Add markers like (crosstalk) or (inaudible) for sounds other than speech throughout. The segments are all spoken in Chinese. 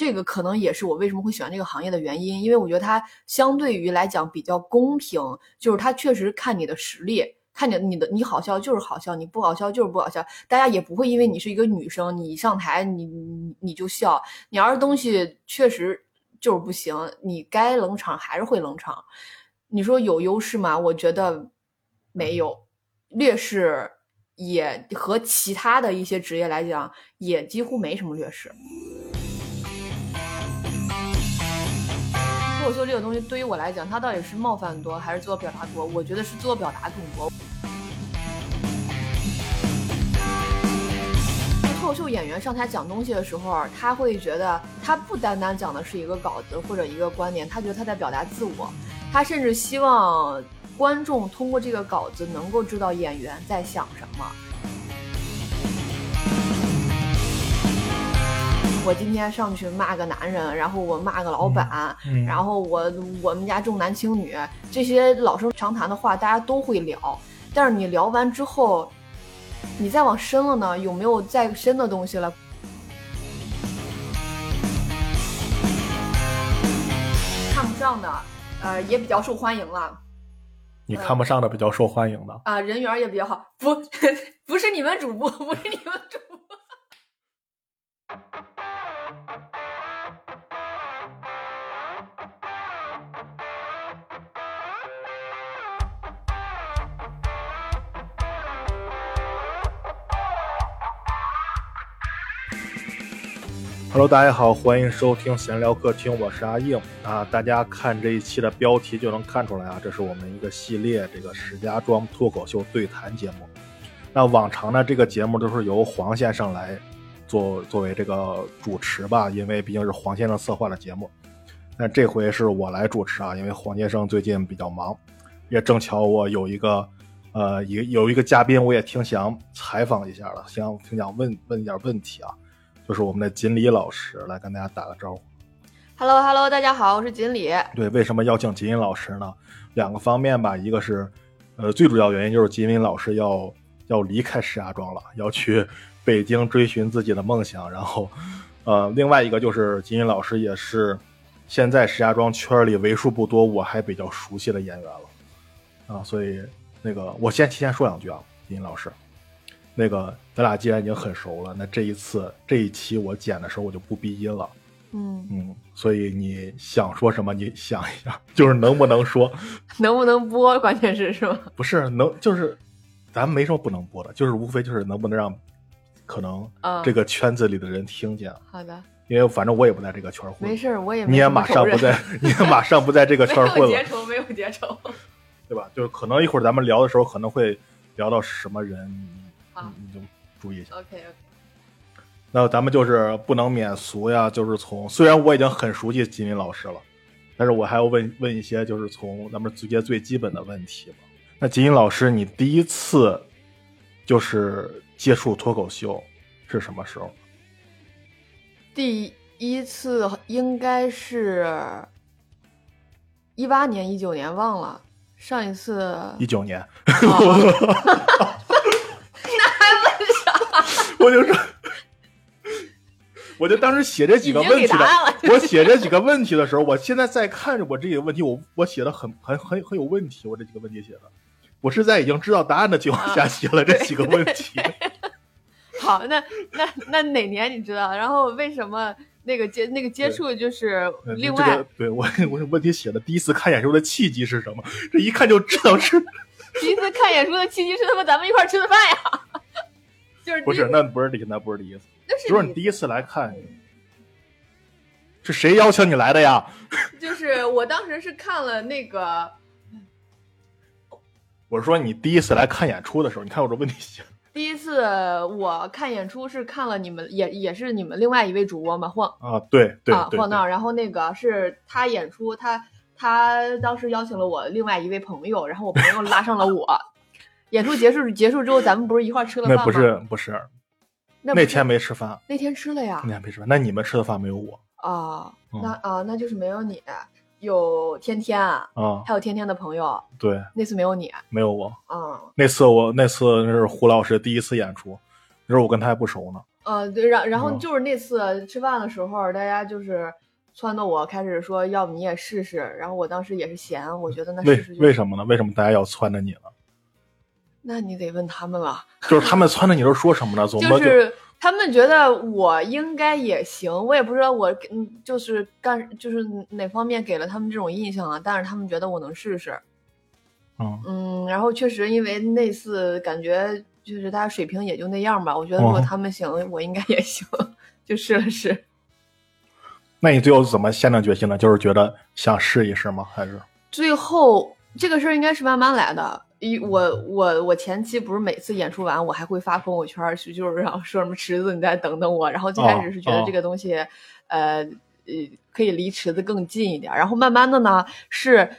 这个可能也是我为什么会喜欢这个行业的原因，因为我觉得它相对于来讲比较公平，就是它确实看你的实力，看你你的你好笑就是好笑，你不好笑就是不好笑，大家也不会因为你是一个女生，你上台你你你就笑，你要是东西确实就是不行，你该冷场还是会冷场。你说有优势吗？我觉得没有，劣势也和其他的一些职业来讲，也几乎没什么劣势。脱口秀这个东西对于我来讲，它到底是冒犯多还是自我表达多？我觉得是自我表达更多。脱口秀演员上台讲东西的时候，他会觉得他不单单讲的是一个稿子或者一个观点，他觉得他在表达自我，他甚至希望观众通过这个稿子能够知道演员在想什么。我今天上去骂个男人，然后我骂个老板，嗯然后我我们家重男轻女这些老生常谈的话，大家都会聊。但是你聊完之后，你再往深了呢，有没有再深的东西了？看不上的，呃，也比较受欢迎了。你看不上的比较受欢迎的，啊、人缘也比较好。不，(laughs) 不是你们主播，(laughs) 不是你们主播。Hello，大家好，欢迎收听闲聊客厅，我是阿硬啊。大家看这一期的标题就能看出来啊，这是我们一个系列这个石家庄脱口秀对谈节目。那往常呢，这个节目都是由黄先生来做作为这个主持吧，因为毕竟是黄先生策划的节目。但这回是我来主持啊，因为黄先生最近比较忙，也正巧我有一个呃一有一个嘉宾，我也挺想采访一下的，想挺想问问一点问题啊。就是我们的锦鲤老师来跟大家打个招呼。Hello Hello，大家好，我是锦鲤。对，为什么邀请锦鲤老师呢？两个方面吧，一个是，呃，最主要原因就是锦鲤老师要要离开石家庄了，要去北京追寻自己的梦想。然后，呃，另外一个就是锦鲤老师也是现在石家庄圈里为数不多我还比较熟悉的演员了，啊，所以那个我先提前说两句啊，锦鲤老师。那个咱俩既然已经很熟了，那这一次这一期我剪的时候我就不逼音了，嗯，嗯，所以你想说什么，你想一想，就是能不能说，(laughs) 能不能播？关键是是吗？不是能，就是咱没什么不能播的，就是无非就是能不能让可能嗯这个圈子里的人听见，好的，因为反正我也不在这个圈混，没事，我也没你也马上不在，(laughs) 你也马上不在这个没圈混了，有结仇，没有结仇。对吧？就是可能一会儿咱们聊的时候可能会聊到什么人，你就注意一下。OK OK，那咱们就是不能免俗呀，就是从虽然我已经很熟悉吉林老师了，但是我还要问问一些就是从咱们直接最基本的问题嘛。那吉林老师，你第一次就是接触脱口秀是什么时候？第一次应该是一八年、一九年，忘了。上一次一九年，哦 (laughs) 我就说，我就当时写这几个问题的，我写这几个问题的时候，我现在在看着我这几个问题，我我写的很很很很有问题，我这几个问题写的，我是在已经知道答案的情况下啊写了这几个问题。好，那那那哪年你知道？然后为什么那个接那个接触就是嗯另外、这个、对我我有问题写的第一次看演出的契机是什么？这一看就知道是第一次看演出的契机是他妈咱们一块吃的饭呀，就是不是？那不是第那不是第一次，就是你第一次来看，是谁邀请你来的呀？(laughs) 就是我当时是看了那个 (laughs) 我是说你第一次来看演出的时候，你看我这问题行，第一次我看演出是看了你们也也是你们另外一位主播嘛晃啊，对对啊晃闹，然后那个是他演出，他他当时邀请了我另外一位朋友，然后我朋友拉上了我。演出结束结束之后，咱们不是一块吃了饭吗？那不是不是那天没吃饭，那天吃了呀那。天没吃饭，那你们吃的饭没有我啊，嗯那啊那就是没有你，有天天，啊？还有天天的朋友，对，那次没有你。没有我。嗯，那次我那次那是胡老师第一次演出，那时候我跟他还不熟呢。呃，对，然然后嗯就是那次吃饭的时候，大家就是撺掇我开始说，要不你也试试。然后我当时也是闲，我觉得那为试试就为什么呢？为什么大家要撺着你呢？那你得问他们了。(laughs) 就是他们撺着你都说什么呢？总不就是他们觉得我应该也行，我也不知道我嗯就是干就是哪方面给了他们这种印象啊，但是他们觉得我能试试。嗯嗯，然后确实因为那次感觉就是大家水平也就那样吧，我觉得如果哦他们行，我应该也行，(laughs) 就试了试。那你最后怎么下定决心呢？就是觉得想试一试吗？还是最后这个事儿应该是慢慢来的。一我我我前期不是每次演出完我还会发朋友圈就是然后说什么池子你再等等我。然后最开始是觉得哦这个东西，呃呃可以离池子更近一点儿。然后慢慢的呢是，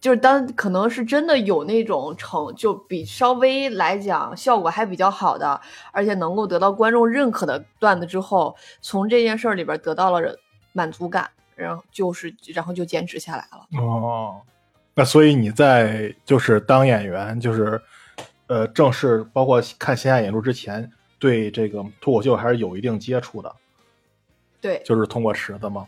就是当可能是真的有那种成就比稍微来讲效果还比较好的，而且能够得到观众认可的段子之后，从这件事儿里边儿得到了满足感，然后就是然后就坚持下来了。哦，那所以你在就是当演员，就是呃正式包括看线下演出之前，对这个脱口秀还是有一定接触的，对，就是通过池子吗？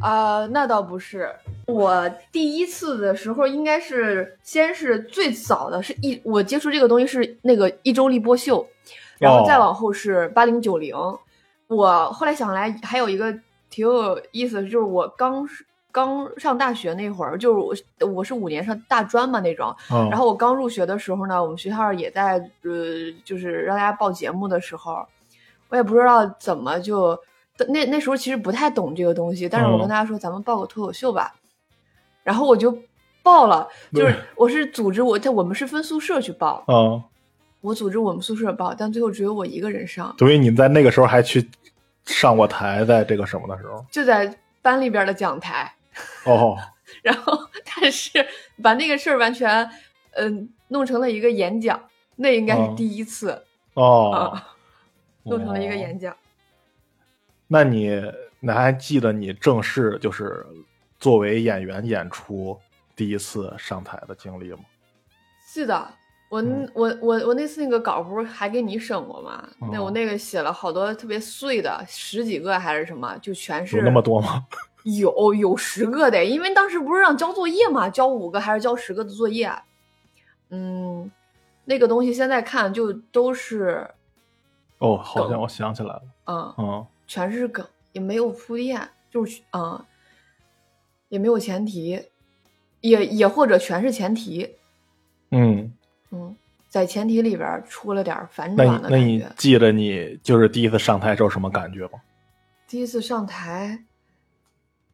啊、那倒不是。我第一次的时候，应该是先是最早的是一我接触这个东西是那个一周立波秀，然后再往后是八零九零。我后来想来还有一个挺有意思的，就是我刚刚上大学那会儿，就是我我是五年上大专嘛那种，嗯，然后我刚入学的时候呢，我们学校也在呃，就是让大家报节目的时候，我也不知道怎么就那那时候其实不太懂这个东西，但是我跟嗯。大家说，咱们报个脱口秀吧，然后我就报了，就是我是组织我，在我们是分宿舍去报，嗯，我组织我们宿舍报，但最后只有我一个人上，所以你在那个时候还去上过台，在这个什么的时候？就在班里边的讲台，(laughs) 哦，(laughs) 然后但是把那个事儿完全嗯、弄成了一个演讲，那应该是嗯第一次。哦，啊，(laughs) 弄成了一个哦演讲。那你你还记得你正式就是作为演员演出第一次上台的经历吗？记得，我、嗯我我我那次那个稿不是还给你审过吗？那我哦那个写了好多特别碎的，十几个还是什么，就全是有那么多吗？有有十个的，因为当时不是让交作业嘛，交五个还是交十个的作业？嗯，那个东西现在看就都是哦，好像我想起来了，嗯，嗯全是梗，也没有铺垫，就是嗯，也没有前提，也也或者全是前提。嗯，嗯，在前提里边出了点儿反那转你那你的感觉。记得你就是第一次上台时候什么感觉吗？第一次上台，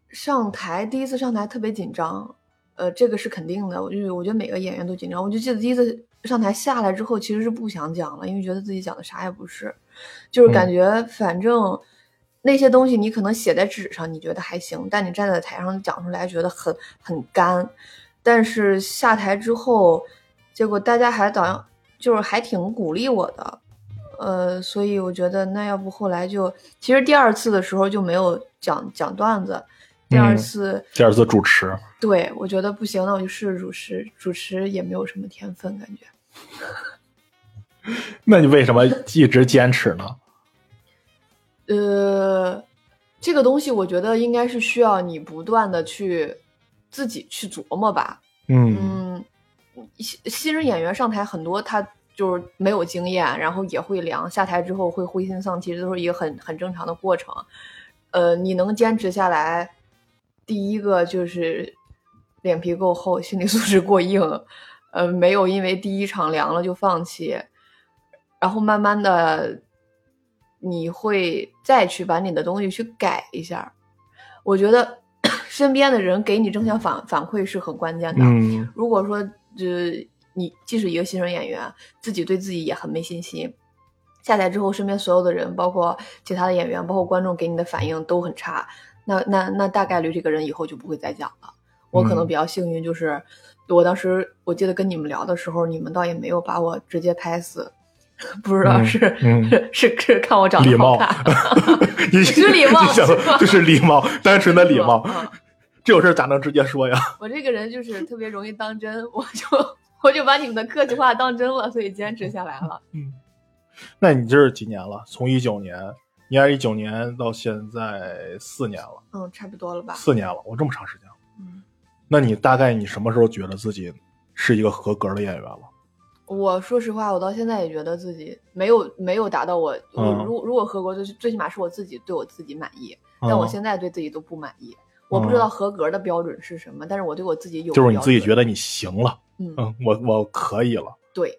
上台第一次上台特别紧张，呃，这个是肯定的。我就我觉得每个演员都紧张。我就记得第一次上台下来之后，其实是不想讲了，因为觉得自己讲的啥也不是，就是感嗯觉反正那些东西你可能写在纸上，你觉得还行，但你站在台上讲出来，觉得很很干。但是下台之后，结果大家还好像就是还挺鼓励我的，呃，所以我觉得那要不后来就，其实第二次的时候就没有讲讲段子，第二嗯次、第二次主持，对我觉得不行，那我就试试主持，主持也没有什么天分感觉。(laughs) 那你为什么一直坚持呢？呃，这个东西我觉得应该是需要你不断的去自己去琢磨吧。嗯嗯，新新人演员上台很多，他就是没有经验，然后也会凉，下台之后会灰心丧气，这都是一个很很正常的过程。呃，你能坚持下来，第一个就是脸皮够厚，心理素质过硬，呃，没有因为第一场凉了就放弃，然后慢慢的你会再去把你的东西去改一下。我觉得 (clears throat) 身边的人给你正向反反馈是很关键的。嗯如果说呃你既是一个新人演员，自己对自己也很没信心，下台之后身边所有的人，包括其他的演员，包括观众给你的反应都很差，那那那大概率这个人以后就不会再讲了。我可能嗯比较幸运，就是我当时我记得跟你们聊的时候，你们倒也没有把我直接拍死，不知道嗯是、嗯 (laughs) 是是看我长得礼貌好看 (laughs) (laughs) 你是礼貌就是礼貌，单纯的礼貌，嗯这种事儿咋能直接说呀？我这个人就是特别容易当真，我就我就把你们的客气话当真了，所以坚持下来了。嗯，那你这是几年了？从一九年，你二一九年到现在四年了，嗯，差不多了吧？四年了，我这么长时间了。嗯，那你大概你什么时候觉得自己是一个合格的演员了？我说实话，我到现在也觉得自己没有没有达到我，我嗯如如果合格，就是最起码是我自己对我自己满意。但我嗯现在对自己都不满意，我不知道合格的标准是什么，但是我对我自己有就是你自己觉得，得你行了，嗯，嗯，我我可以了，对，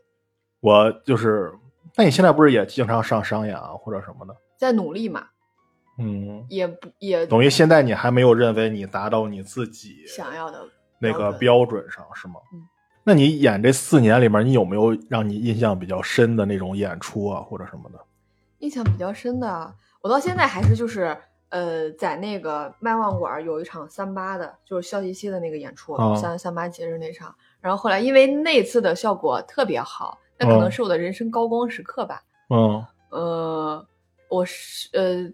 我就是。那你现在不是也经常上商演啊，或者什么的？在努力嘛，嗯，也不也等于现在你还没有认为你达到你自己想要的那个标标准上，是吗？嗯。那你演这四年里面，你有没有让你印象比较深的那种演出啊，或者什么的？印象比较深的，我到现在还是就是呃，在那个麦旺馆有一场三八的，就是肖琪琪的那个演出，啊三三八节日那场。然后后来因为那次的效果特别好，那可能嗯是我的人生高光时刻吧。嗯呃，我是呃，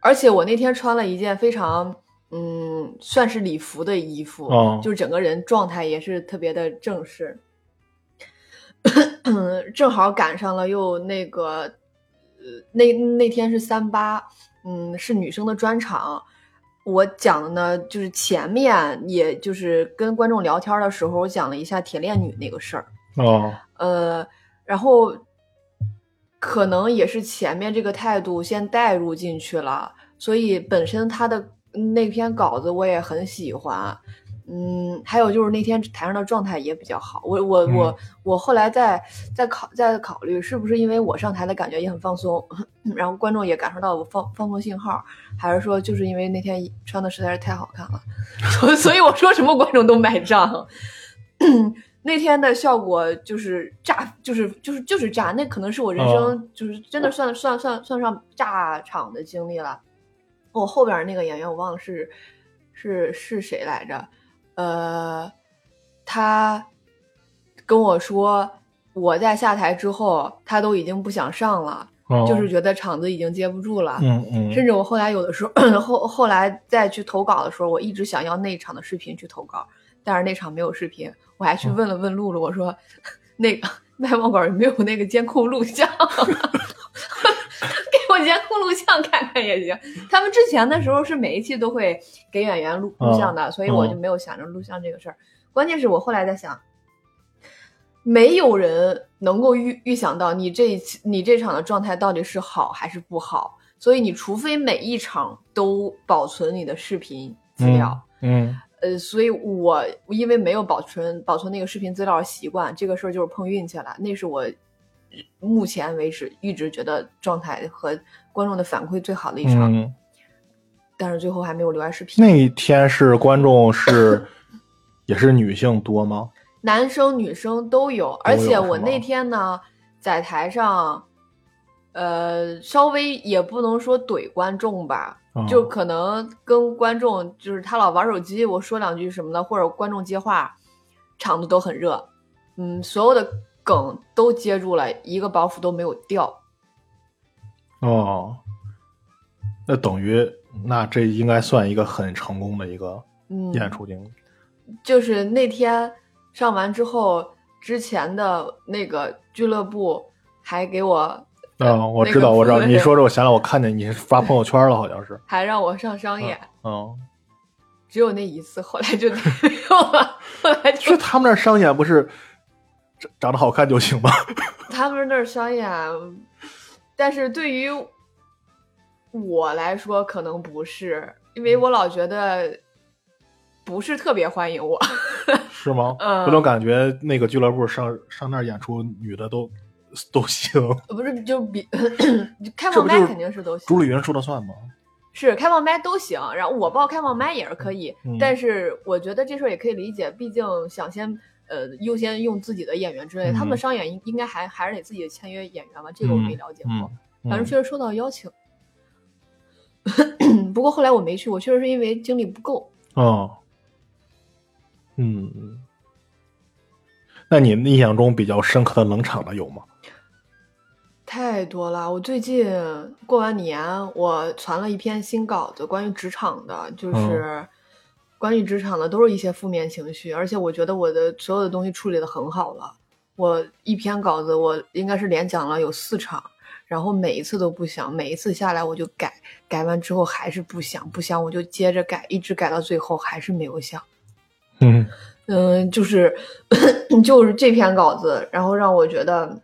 而且我那天穿了一件非常嗯，算是礼服的衣服，哦就是整个人状态也是特别的正式。(coughs) 正好赶上了又那个，呃，那那天是三八，嗯，是女生的专场。我讲的呢，就是前面也就是跟观众聊天的时候，我讲了一下铁链女那个事儿。哦呃，然后可能也是前面这个态度先带入进去了，所以本身他的那篇稿子我也很喜欢。嗯，还有就是那天台上的状态也比较好。我我我嗯我后来在在考在考虑，是不是因为我上台的感觉也很放松，(laughs) 然后观众也感受到我放放松信号，还是说就是因为那天穿的实在是太好看了，(laughs) 所所以我说什么观众都买账。(laughs) 那天的效果就是炸，就是就是就是炸，那可能是我人哦生就是真的算算算算上炸场的经历了。我后边那个演员我忘了是是是谁来着，呃，他跟我说我在下台之后，他都已经不想上了，哦，就是觉得场子已经接不住了。嗯嗯，甚至我后来有的时候后后来再去投稿的时候，我一直想要那场的视频去投稿，但是那场没有视频，我还去问了问露露，我说那个麦网馆有没有那个监控录像？(laughs) 给我监控录像看看也行。他们之前的时候是每一期都会给演员录录像的，所以我就没有想着录像这个事儿。关键是我后来在想，没有人能够预预想到你这一期你这场的状态到底是好还是不好，所以你除非每一场都保存你的视频资料。嗯呃，所以我因为没有保存保存那个视频资料的习惯，这个事儿就是碰运气了。那是我目前为止一直觉得状态和观众的反馈最好的一场，嗯，但是最后还没有留下视频。那一天是观众是也是女性多吗？(laughs) 男生女生都有，而且我那天呢在台上，呃，稍微也不能说怼观众吧，嗯就可能跟观众就是他老玩手机，我说两句什么的，或者观众接话，场子都很热，嗯，所有的梗都接住了，一个包袱都没有掉。哦，那等于那这应该算一个很成功的一个嗯，演出经历。就是那天上完之后，之前的那个俱乐部还给我，嗯，我知道，我知道。你说这，我想想，我看见你是发朋友圈了，好像是。还让我上商演。嗯，只有那一次，后来就 (laughs) 没有了。后来就是他们那儿商演不是长长得好看就行吗？(laughs) 他们那儿商演，但是对于我来说可能不是，因为我老觉得不是特别欢迎我。(laughs) 是吗？嗯我总感觉那个俱乐部上上那儿演出，女的都都行。不是，就比开放麦肯定是都行，朱丽云说了算吗？是开放麦都行。然后我报开放麦也是可以，嗯但是我觉得这事儿也可以理解，毕竟想先。呃，优先用自己的演员之类的，他们商演应应该还还是得自己签约演员吧，这个我没了解过。嗯，反正确实收到邀请，(coughs) 不过后来我没去，我确实是因为精力不够。哦，嗯，那你印象中比较深刻的冷场的有吗？太多了！我最近过完年，我传了一篇新稿子，关于职场的，就是关于职场的，都是一些负面情绪，而且我觉得我的所有的东西处理的很好了。我一篇稿子，我应该是连讲了有四场，然后每一次都不想，每一次下来我就改，改完之后还是不想，不想我就接着改，一直改到最后还是没有想。嗯嗯，就是 (coughs) 就是这篇稿子，然后让我觉得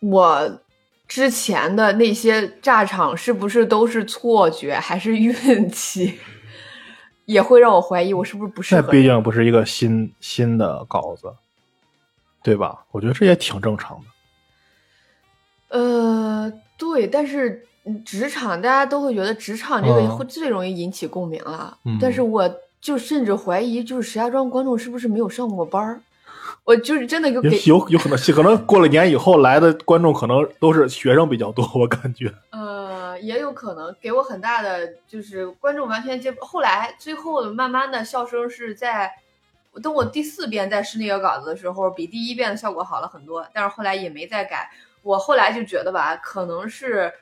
我之前的那些炸场是不是都是错觉，还是运气？也会让我怀疑我是不是不适合那。毕竟不是一个新新的稿子，对吧？我觉得这也挺正常的。呃，对，但是嗯职场大家都会觉得职场这个嗯会最容易引起共鸣了，嗯但是我就甚至怀疑，就是石家庄观众是不是没有上过班儿？我就是真的就有有有可能，可能过了年以后来的观众可能都是学生比较多，我感觉。(laughs) 呃，也有可能给我很大的就是观众完全接不。后来最后慢慢的笑声是在，等我第四遍再试那个稿子的时候，比第一遍的效果好了很多，但是后来也没再改。我后来就觉得吧，可能是，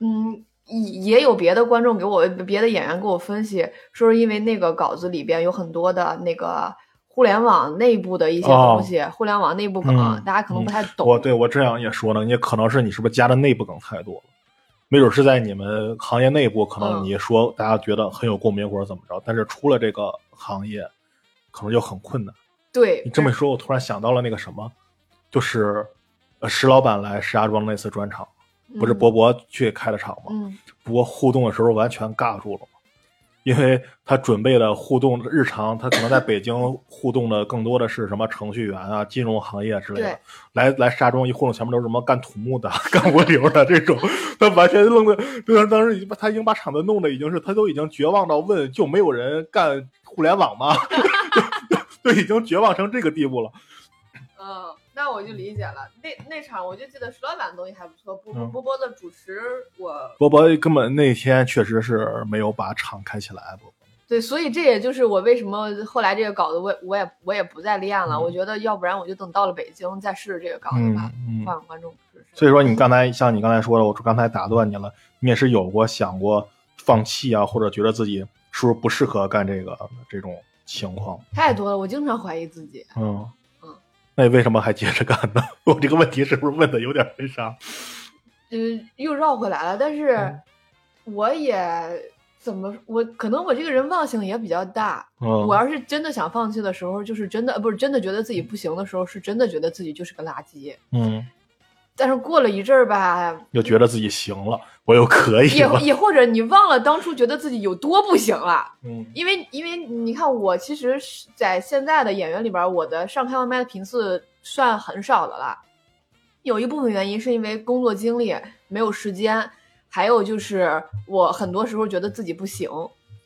嗯，也也有别的观众给我别的演员给我分析，说是因为那个稿子里边有很多的那个。互联网内部的一些东西，互联网内部梗，嗯大家可能不太懂。我对我这样也说呢，也可能是你是不是加的内部梗太多了，没准是在你们行业内部，可能嗯你说大家觉得很有共鸣或者怎么着，但是出了这个行业，可能就很困难。对你这么一说，我突然想到了那个什么，就是呃石老板来石家庄那次专场，不是嗯博博去开的场吗？嗯不过互动的时候完全尬住了嘛，因为他准备的互动日常，他可能在北京互动的更多的是什么程序员啊、金融行业之类的。来来石家庄一互动，前面都是什么干土木的、(laughs) 干物流的这种，他完全愣的，对他当时已经把他已经把场子弄的已经是他都已经绝望到问，就没有人干互联网吗？(laughs) 就已经绝望成这个地步了。嗯，那我就理解了。那那场我就记得石老板的东西还不错，波波嗯波波的主持我波波根本那天确实是没有把场开起来，波波对，所以这也就是我为什么后来这个稿子我也我也我也不再练了。嗯我觉得要不然我就等到了北京再试试这个稿子吧，嗯嗯换个观众试试。所以说，你刚才像你刚才说的，我刚才打断你了，你也是有过想过放弃啊，或者觉得自己是不是不适合干这个这种情况？太多了，我经常怀疑自己。嗯嗯，那你为什么还接着干呢？(laughs) 我这个问题是不是问的有点那啥？嗯，又绕回来了，但是嗯我也怎么我可能我这个人忘性也比较大。嗯，我要是真的想放弃的时候，就是真的呃不是真的觉得自己不行的时候，是真的觉得自己就是个垃圾。嗯，但是过了一阵儿吧，又觉得自己行了，我又可以也。也或者你忘了当初觉得自己有多不行了，嗯因为因为你看我其实是在现在的演员里边，我的上开放麦的频次算很少的了。有一部分原因是因为工作经历没有时间，还有就是我很多时候觉得自己不行，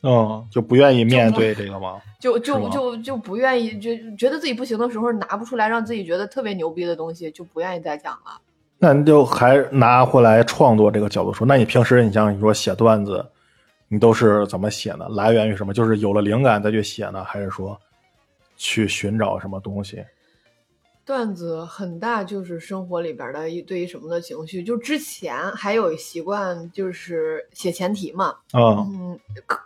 嗯，就不愿意面对这个吗？(laughs) 就就就就不愿意，就觉得自己不行的时候拿不出来让自己觉得特别牛逼的东西，就不愿意再讲了。那你就还拿回来创作这个角度说，那你平时你像你说写段子，你都是怎么写呢？来源于什么？就是有了灵感再去写呢，还是说去寻找什么东西？段子很大就是生活里边的一对于什么的情绪，就之前还有习惯就是写前提嘛，嗯嗯，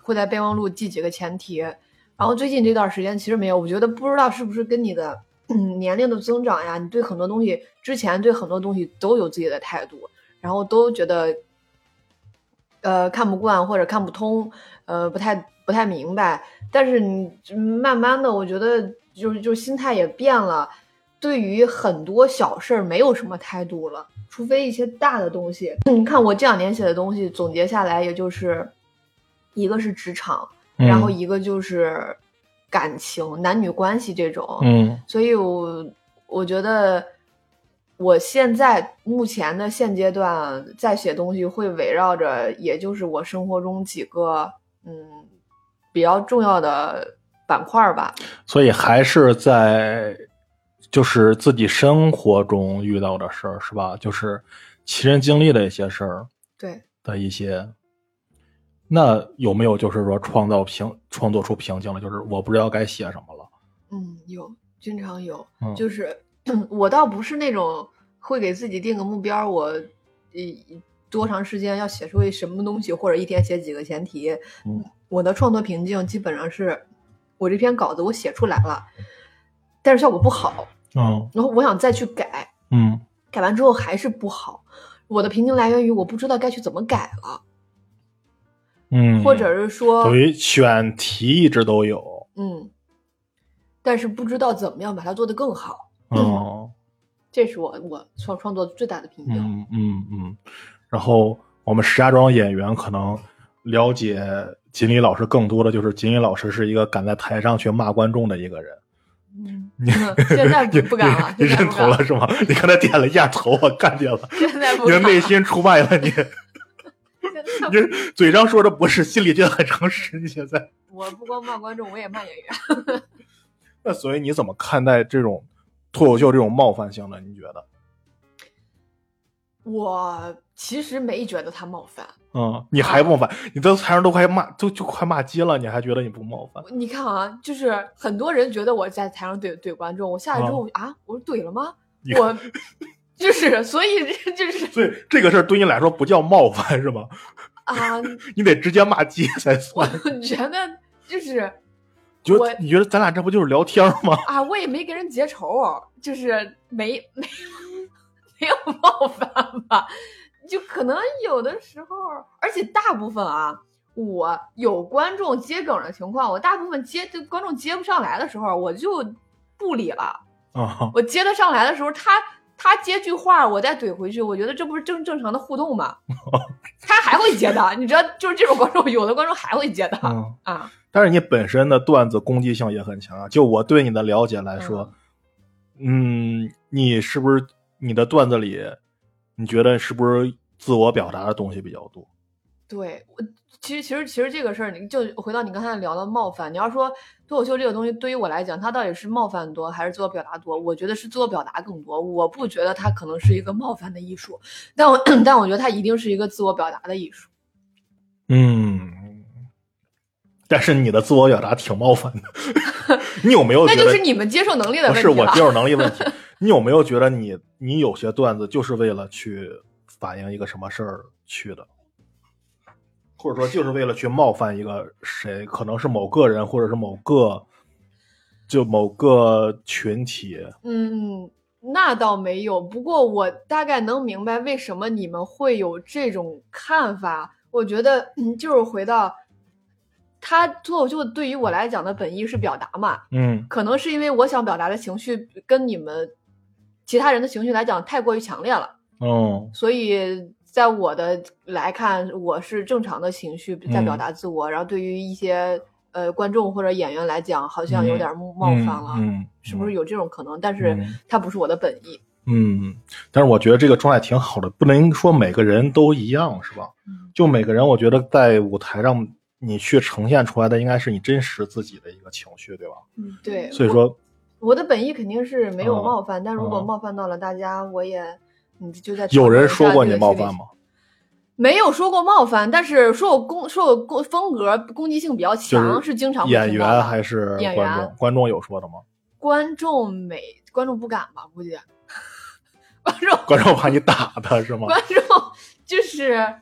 会在备忘录记几个前提。然后最近这段时间其实没有，我觉得不知道是不是跟你的嗯年龄的增长呀，你对很多东西之前对很多东西都有自己的态度，然后都觉得呃看不惯或者看不通，呃不太不太明白。但是你慢慢的，我觉得就是就心态也变了，对于很多小事儿没有什么态度了，除非一些大的东西。你看我这两年写的东西，总结下来也就是一个是职场，然后嗯一个就是感情、男女关系这种。嗯所以我我觉得我现在目前的现阶段在写东西，会围绕着也就是我生活中几个嗯比较重要的板块吧。所以还是在就是自己生活中遇到的事儿是吧？就是亲身经历的一些事儿对，的一些。那有没有就是说创造瓶创作出瓶颈了？就是我不知道该写什么了。嗯，有，经常有，嗯就是 (clears throat) 我倒不是那种会给自己定个目标，我一多长时间要写出一什么东西，或者一天写几个前提。嗯，我的创作瓶颈基本上是我这篇稿子我写出来了，但是效果不好，嗯然后我想再去改，嗯改完之后还是不好。我的瓶颈来源于我不知道该去怎么改了，嗯，或者是说等，于选题一直都有，嗯，但是不知道怎么样把它做得更好，嗯 (clears throat) 这是我我创创作最大的瓶颈。嗯嗯嗯，然后我们石家庄演员可能了解锦鲤老师更多的就是锦鲤老师是一个敢在台上去骂观众的一个人。嗯，(laughs) 现在不不敢了，你认同了是吗？你刚才点了一下头，我看见了，现在不你的内心出卖了你，(laughs) 你这嘴上说着不是，心里觉得很诚实。你现在，(laughs) 我不光骂观众，我也骂演员。(laughs) 那所以你怎么看待这种脱口秀这种冒犯性的？你觉得？我其实没觉得他冒犯。嗯，你还冒犯？你在台上都快骂，都就快骂街了，你还觉得你不冒犯？你看啊，就是很多人觉得我在台上怼怼观众，我下来之后、啊，我说怼了吗？我就是，所以就是所以这个事儿对你来说不叫冒犯是吗？啊，你得直接骂街才我算。觉得就是就我你觉得咱俩这不就是聊天吗？啊，我也没跟人结仇，就是没没没有冒犯吧，就可能有的时候，而且大部分啊，我有观众接梗的情况，我大部分接就观众接不上来的时候，我就不理了。啊，我接得上来的时候，他他接句话，我再怼回去，我觉得这不是正正常的互动吗？(laughs) 他还会接的，你知道，就是这种观众，有的观众还会接的、嗯。啊。但是你本身的段子攻击性也很强啊。就我对你的了解来说，嗯，你是不是你的段子里，你觉得是不是自我表达的东西比较多？对，我其实其实其实这个事儿，你就回到你刚才聊的冒犯，你要说脱口秀这个东西对于我来讲，它到底是冒犯多还是自我表达多？我觉得是自我表达更多。我不觉得它可能是一个冒犯的艺术，但我 (coughs) 但我觉得它一定是一个自我表达的艺术。嗯，但是你的自我表达挺冒犯的。(laughs) 你有没有觉得？那就是你们接受能力的问题不。是我接受能力问题。(laughs) 你有没有觉得你你有些段子就是为了去反映一个什么事儿去的？或者说就是为了去冒犯一个谁，可能是某个人，或者是某个就某个群体。嗯，那倒没有。不过我大概能明白为什么你们会有这种看法。我觉得，嗯，就是回到他脱口秀对于我来讲的本意是表达嘛，嗯可能是因为我想表达的情绪跟你们其他人的情绪来讲太过于强烈了，哦所以在我的来看，我是正常的情绪在表达自我，然后对于一些呃观众或者演员来讲，好像有点冒犯了。嗯，是不是有这种可能？但是嗯它不是我的本意。嗯，但是我觉得这个状态挺好的，不能说每个人都一样，是吧？嗯就每个人，我觉得在舞台上你去呈现出来的应该是你真实自己的一个情绪，对吧？嗯，对。所以说，我的本意肯定是没有哦冒犯，但如果哦冒犯到了大家，我也你就在有人说过你冒犯吗？没有说过冒犯，但是说我攻说我攻风格攻击性比较强，就是经常演员还是演观众员？观众有说的吗？观众没观众不敢吧？估计观众观众怕你打他是吗？(laughs) 观众就是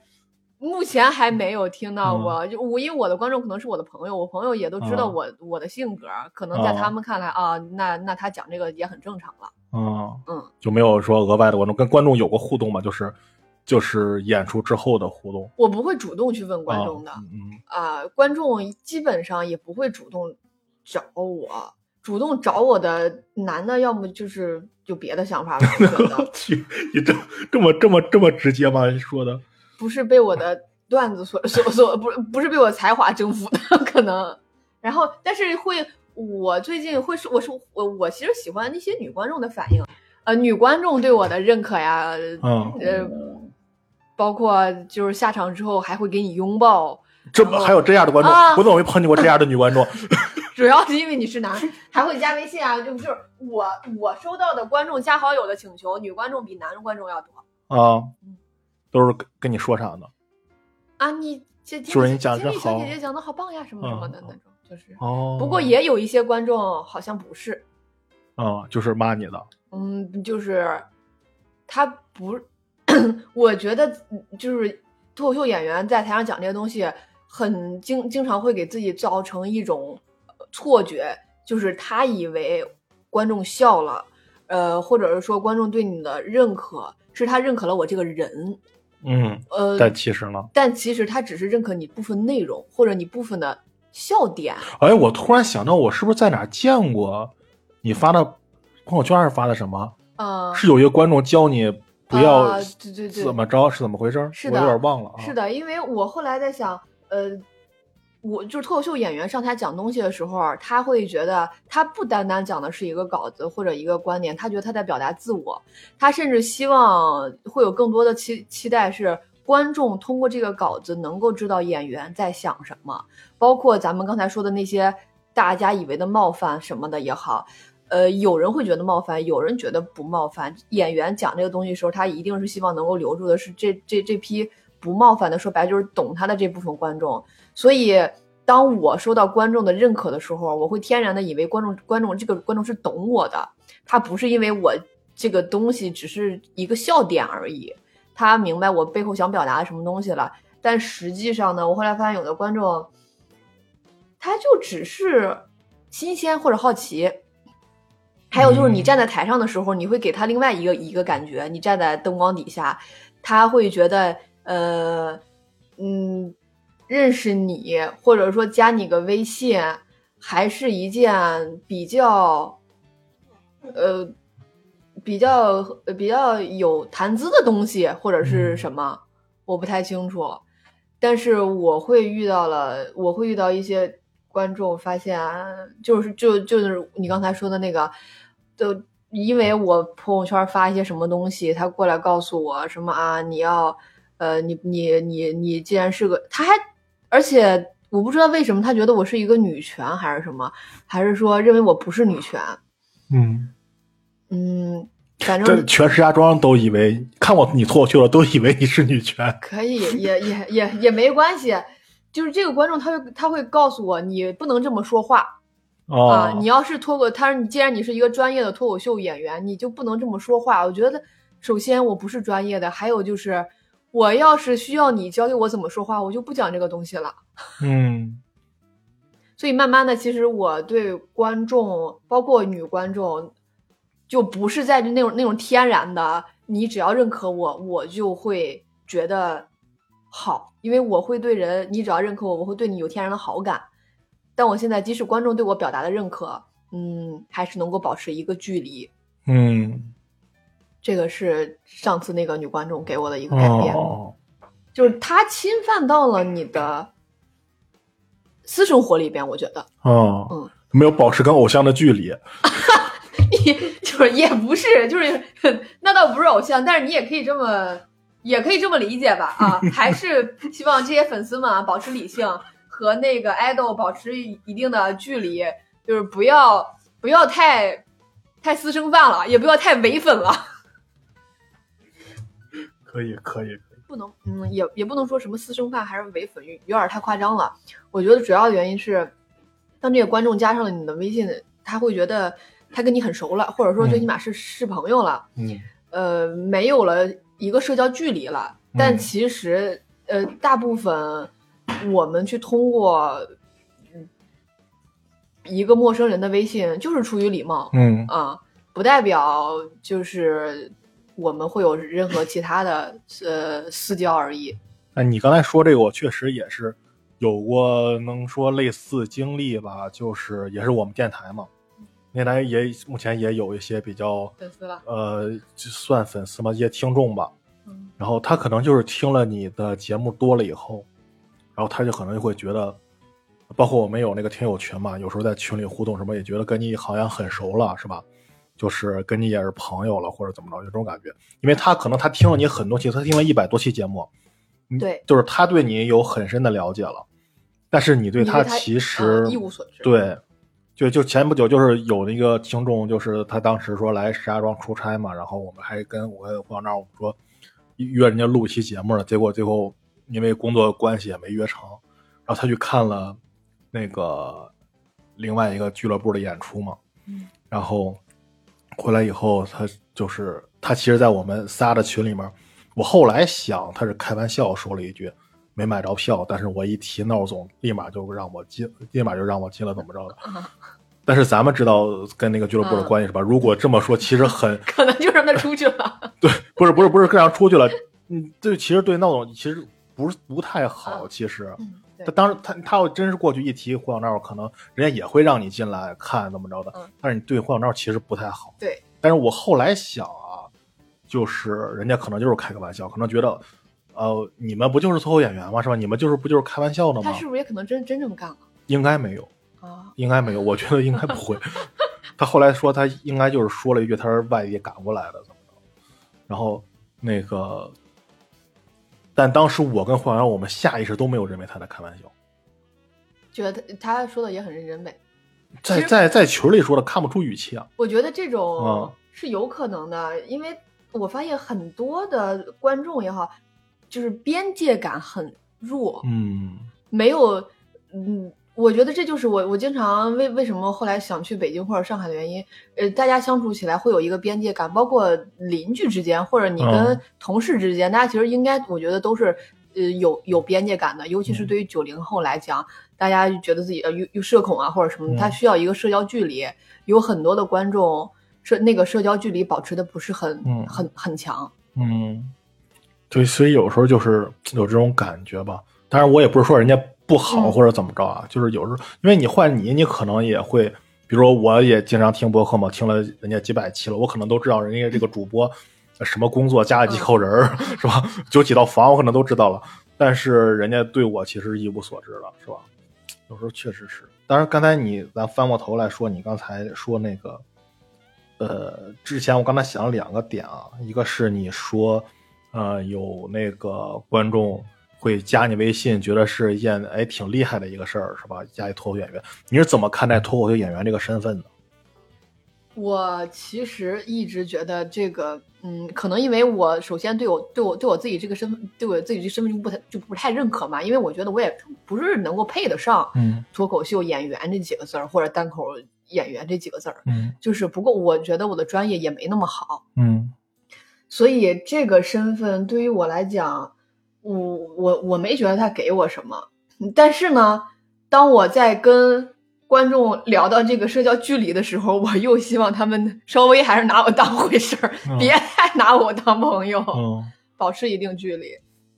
目前还没有听到过，就我因为我的观众可能是我的朋友，我朋友也都知道嗯我、我的性格，可能在嗯他们看来啊，那那他讲这个也很正常了。嗯嗯，就没有说额外的观众跟观众有过互动吗？就是就是演出之后的互动。我不会主动去问观众的啊嗯啊、观众基本上也不会主动找我，主动找我的男的，要么就是有别的想法吧，我觉嗯，得去，你这这么这么这么直接吗？你说的？不是被我的段子所所所不是不是被我才华征服的可能，然后但是会我最近会是我是我我其实喜欢那些女观众的反应，呃，女观众对我的认可呀，嗯，呃，包括就是下场之后还会给你拥抱，这么还有这样的观众，啊我怎么没碰见过这样的女观众？(laughs) 主要是因为你是男，还会加微信啊，就就是我我收到的观众加好友的请求，女观众比男观众要多啊。嗯，都是跟跟你说啥呢？啊，你这说人讲经理小姐姐讲的好棒呀，什么什么的嗯那种，就是。哦，不过也有一些观众好像不是，啊，就是骂你的。嗯，就是他不，(coughs) 我觉得嗯就是脱口秀演员在台上讲这些东西，很经经常会给自己造成一种呃错觉，就是他以为观众笑了，呃，或者是说观众对你的认可，是他认可了我这个人，嗯，呃，但其实呢，但其实他只是认可你部分内容或者你部分的笑点。哎，我突然想到，我是不是在哪儿见过你发的朋友圈是发的什么？嗯、是有一个观众教你不要啊对对对怎么着，是怎么回事？是的我有点忘了啊。是的，因为我后来在想，呃，我就是脱口秀演员上台讲东西的时候，他会觉得他不单单讲的是一个稿子或者一个观点，他觉得他在表达自我，他甚至希望会有更多的期期待是。观众通过这个稿子能够知道演员在想什么，包括咱们刚才说的那些大家以为的冒犯什么的也好，呃，有人会觉得冒犯，有人觉得不冒犯。演员讲这个东西的时候，他一定是希望能够留住的是这这这批不冒犯的，说白就是懂他的这部分观众。所以，当我收到观众的认可的时候，我会天然的以为观众观众这个观众是懂我的，他不是因为我这个东西只是一个笑点而已，他明白我背后想表达什么东西了。但实际上呢，我后来发现有的观众，他就只是新鲜或者好奇。还有就是你嗯站在台上的时候，你会给他另外一个一个感觉。你站在灯光底下，他会觉得呃嗯认识你，或者说加你个微信，还是一件比较呃比较呃比较有谈资的东西，或者是嗯。什么，我不太清楚。但是我会遇到了，我会遇到一些观众发现，就是就就是你刚才说的那个，就因为我朋友圈发一些什么东西，他过来告诉我什么啊，你要，呃，你你你你既然是个，他还，而且我不知道为什么他觉得我是一个女权还是什么，还是说认为我不是女权，嗯，嗯，反正全石家庄都以为看过你脱口秀了，都以为你是女权。可以，也也也也没关系，就是这个观众他会他会告诉我，你不能这么说话。哦，啊，你要是脱口，他说你既然你是一个专业的脱口秀演员，你就不能这么说话。我觉得，首先我不是专业的，还有就是，我要是需要你教给我怎么说话，我就不讲这个东西了。嗯 (laughs) 所以慢慢的，其实我对观众，包括女观众，就不是在那种那种天然的，你只要认可我，我就会觉得好，因为我会对人，你只要认可我，我会对你有天然的好感。但我现在即使观众对我表达的认可，嗯，还是能够保持一个距离。嗯，这个是上次那个女观众给我的一个改变，哦，就是她侵犯到了你的私生活里边，我觉得。哦，嗯，没有保持跟偶像的距离。(laughs) 你 (laughs) 就是也不是，就是那倒不是偶像，但是你也可以这么，也可以这么理解吧？啊，还是希望这些粉丝们啊保持理性，和那个爱豆保持一定的距离，就是不要不要太太私生饭了，也不要太唯粉了。(laughs) 可以，可以，不能，嗯，也也不能说什么私生饭还是伪粉，有有点太夸张了。我觉得主要的原因是，当这个观众加上了你的微信，他会觉得他跟你很熟了，或者说最起码是、是朋友了。嗯呃，没有了一个社交距离了。但嗯其实，呃，大部分我们去通过嗯一个陌生人的微信，就是出于礼貌嗯啊、不代表就是我们会有任何其他的呃私交而已。哎，你刚才说这个，我确实也是有过能说类似经历吧，就是也是我们电台嘛，电台也目前也有一些比较粉丝了，呃，就算粉丝嘛，一些听众吧，嗯然后他可能就是听了你的节目多了以后，然后他就可能就会觉得，包括我们有那个听友群嘛，有时候在群里互动什么，也觉得跟你好像很熟了，是吧？就是跟你也是朋友了，或者怎么着，有这种感觉。因为他可能他听了你很多期，他听了一百多期节目，嗯对，就是他对你有很深的了解了，但是你对他其实、呃一无所知。对，就就前不久就是有那个听众，就是他当时说来石家庄出差嘛，然后我们还跟我跟胡小闹我们说约人家录一期节目了，结果最后因为工作关系也没约成，然后他去看了那个另外一个俱乐部的演出嘛，嗯然后回来以后他就是他其实，在我们仨的群里面，我后来想他是开玩笑说了一句。没买着票，但是我一提闹总，立马就让我进，立马就让我进了，怎么着的？啊 (laughs) 但是咱们知道跟那个俱乐部的嗯关系是吧？如果这么说，其实很 (laughs) 可能就让他出去了。(laughs) 对，不是不是不是更让出去了，嗯，对，其实对闹总其实不是不太好，嗯其实。嗯，他当时他他要真是过去一提胡小闹，可能人家也会让你进来看怎么着的，嗯但是你对胡小闹其实不太好。对，但是我后来想啊，就是人家可能就是开个玩笑，可能觉得，呃，你们不就是脱口演员吗？是吧？你们就是不就是开玩笑的吗？他是不是也可能真真这么干了应该没有，啊？应该没有，我觉得应该不会。(laughs) 他后来说他应该就是说了一句他是外地赶过来的怎么着，然后那个，但当时我跟胡小闹我们下意识都没有认为他在开玩笑。觉得他他说的也很认真呗。在在在群里说的看不出语气啊，我觉得这种嗯是有可能的，因为我发现很多的观众也好，就是边界感很弱，嗯。没有，嗯，我觉得这就是我我经常为为什么后来想去北京或者上海的原因。呃，大家相处起来会有一个边界感，包括邻居之间或者你跟嗯同事之间，大家其实应该我觉得都是呃有有边界感的，尤其是嗯。对于九零后来讲，大家觉得自己呃又又社恐啊或者什么，嗯。他需要一个社交距离，有很多的观众社那个社交距离保持的不是很、嗯。很很强。嗯，对，所以有时候就是有这种感觉吧。当然，我也不是说人家不好嗯或者怎么着啊，就是有时候因为你换你，你可能也会，比如说我也经常听博客嘛，听了人家几百期了，我可能都知道人家这个主播呃什么工作，家里几口人儿、(laughs) 是吧？有几套房，我可能都知道了。但是人家对我其实一无所知了，是吧？有时候确实是。当然，刚才你咱翻过头来说，你刚才说那个，呃，之前我刚才想了两个点啊，一个是你说，呃，有那个观众会加你微信，觉得是一件哎挺厉害的一个事儿，是吧？加一脱口秀演员，你是怎么看待脱口秀演员这个身份的？我其实一直觉得这个，嗯，可能因为我首先对我对我对我自己这个身份，对我自己这身份就不太就不太认可嘛，因为我觉得我也不是能够配得上嗯脱口秀演员这几个字儿，或者单口演员这几个字儿。嗯就是不过我觉得我的专业也没那么好，嗯所以这个身份对于我来讲，我我我没觉得他给我什么。但是呢，当我在跟观众聊到这个社交距离的时候，我又希望他们稍微还是拿我当回事儿，嗯别太拿我当朋友，嗯。保持一定距离。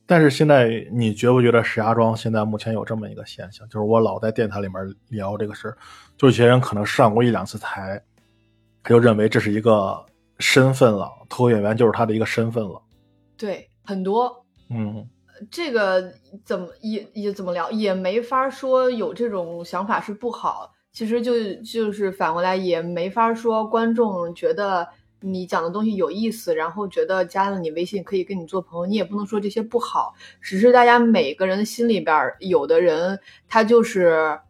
但是现在你觉不觉得石家庄现在目前有这么一个现象，就是我老在电台里面聊这个事儿，就有些人可能上过一两次台，他就认为这是一个身份了，脱口演员就是他的一个身份了。对，很多嗯这个怎么也也怎么聊，也没法说有这种想法是不好。其实就就是反过来也没法说观众觉得你讲的东西有意思，然后觉得加了你微信可以跟你做朋友，你也不能说这些不好。只是大家每个人的心里边儿，有的人他就是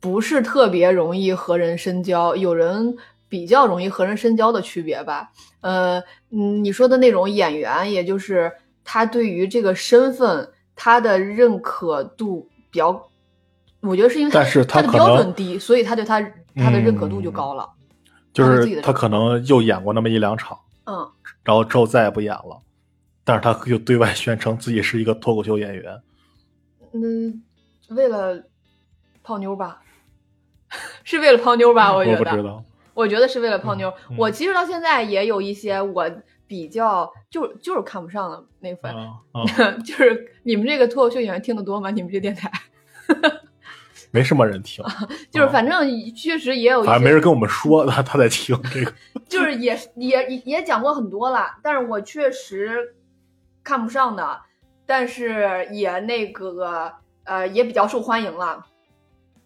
不是特别容易和人深交，有人比较容易和人深交的区别吧。呃，嗯，你说的那种演员，也就是他对于这个身份他的认可度比较，我觉得是因为他但是他他的标准低，所以他对他他的认可度就嗯高了。就是他可能又演过那么一两场，嗯，然后之后再也不演了，但是他又对外宣称自己是一个脱口秀演员。嗯，为了泡妞吧，(laughs) 是为了泡妞吧？我觉得，不知道。我觉得是为了泡妞。嗯我其实到现在也有一些我比较就就是看不上的那份，(laughs) 就是你们这个脱口秀演员听得多吗？你们这电台，没什么人听，(laughs) 就是反正确实也有一些，反正没人跟我们说他他在听这个。(laughs) 就是也也也也讲过很多了，但是我确实看不上的，但是也那个呃也比较受欢迎了。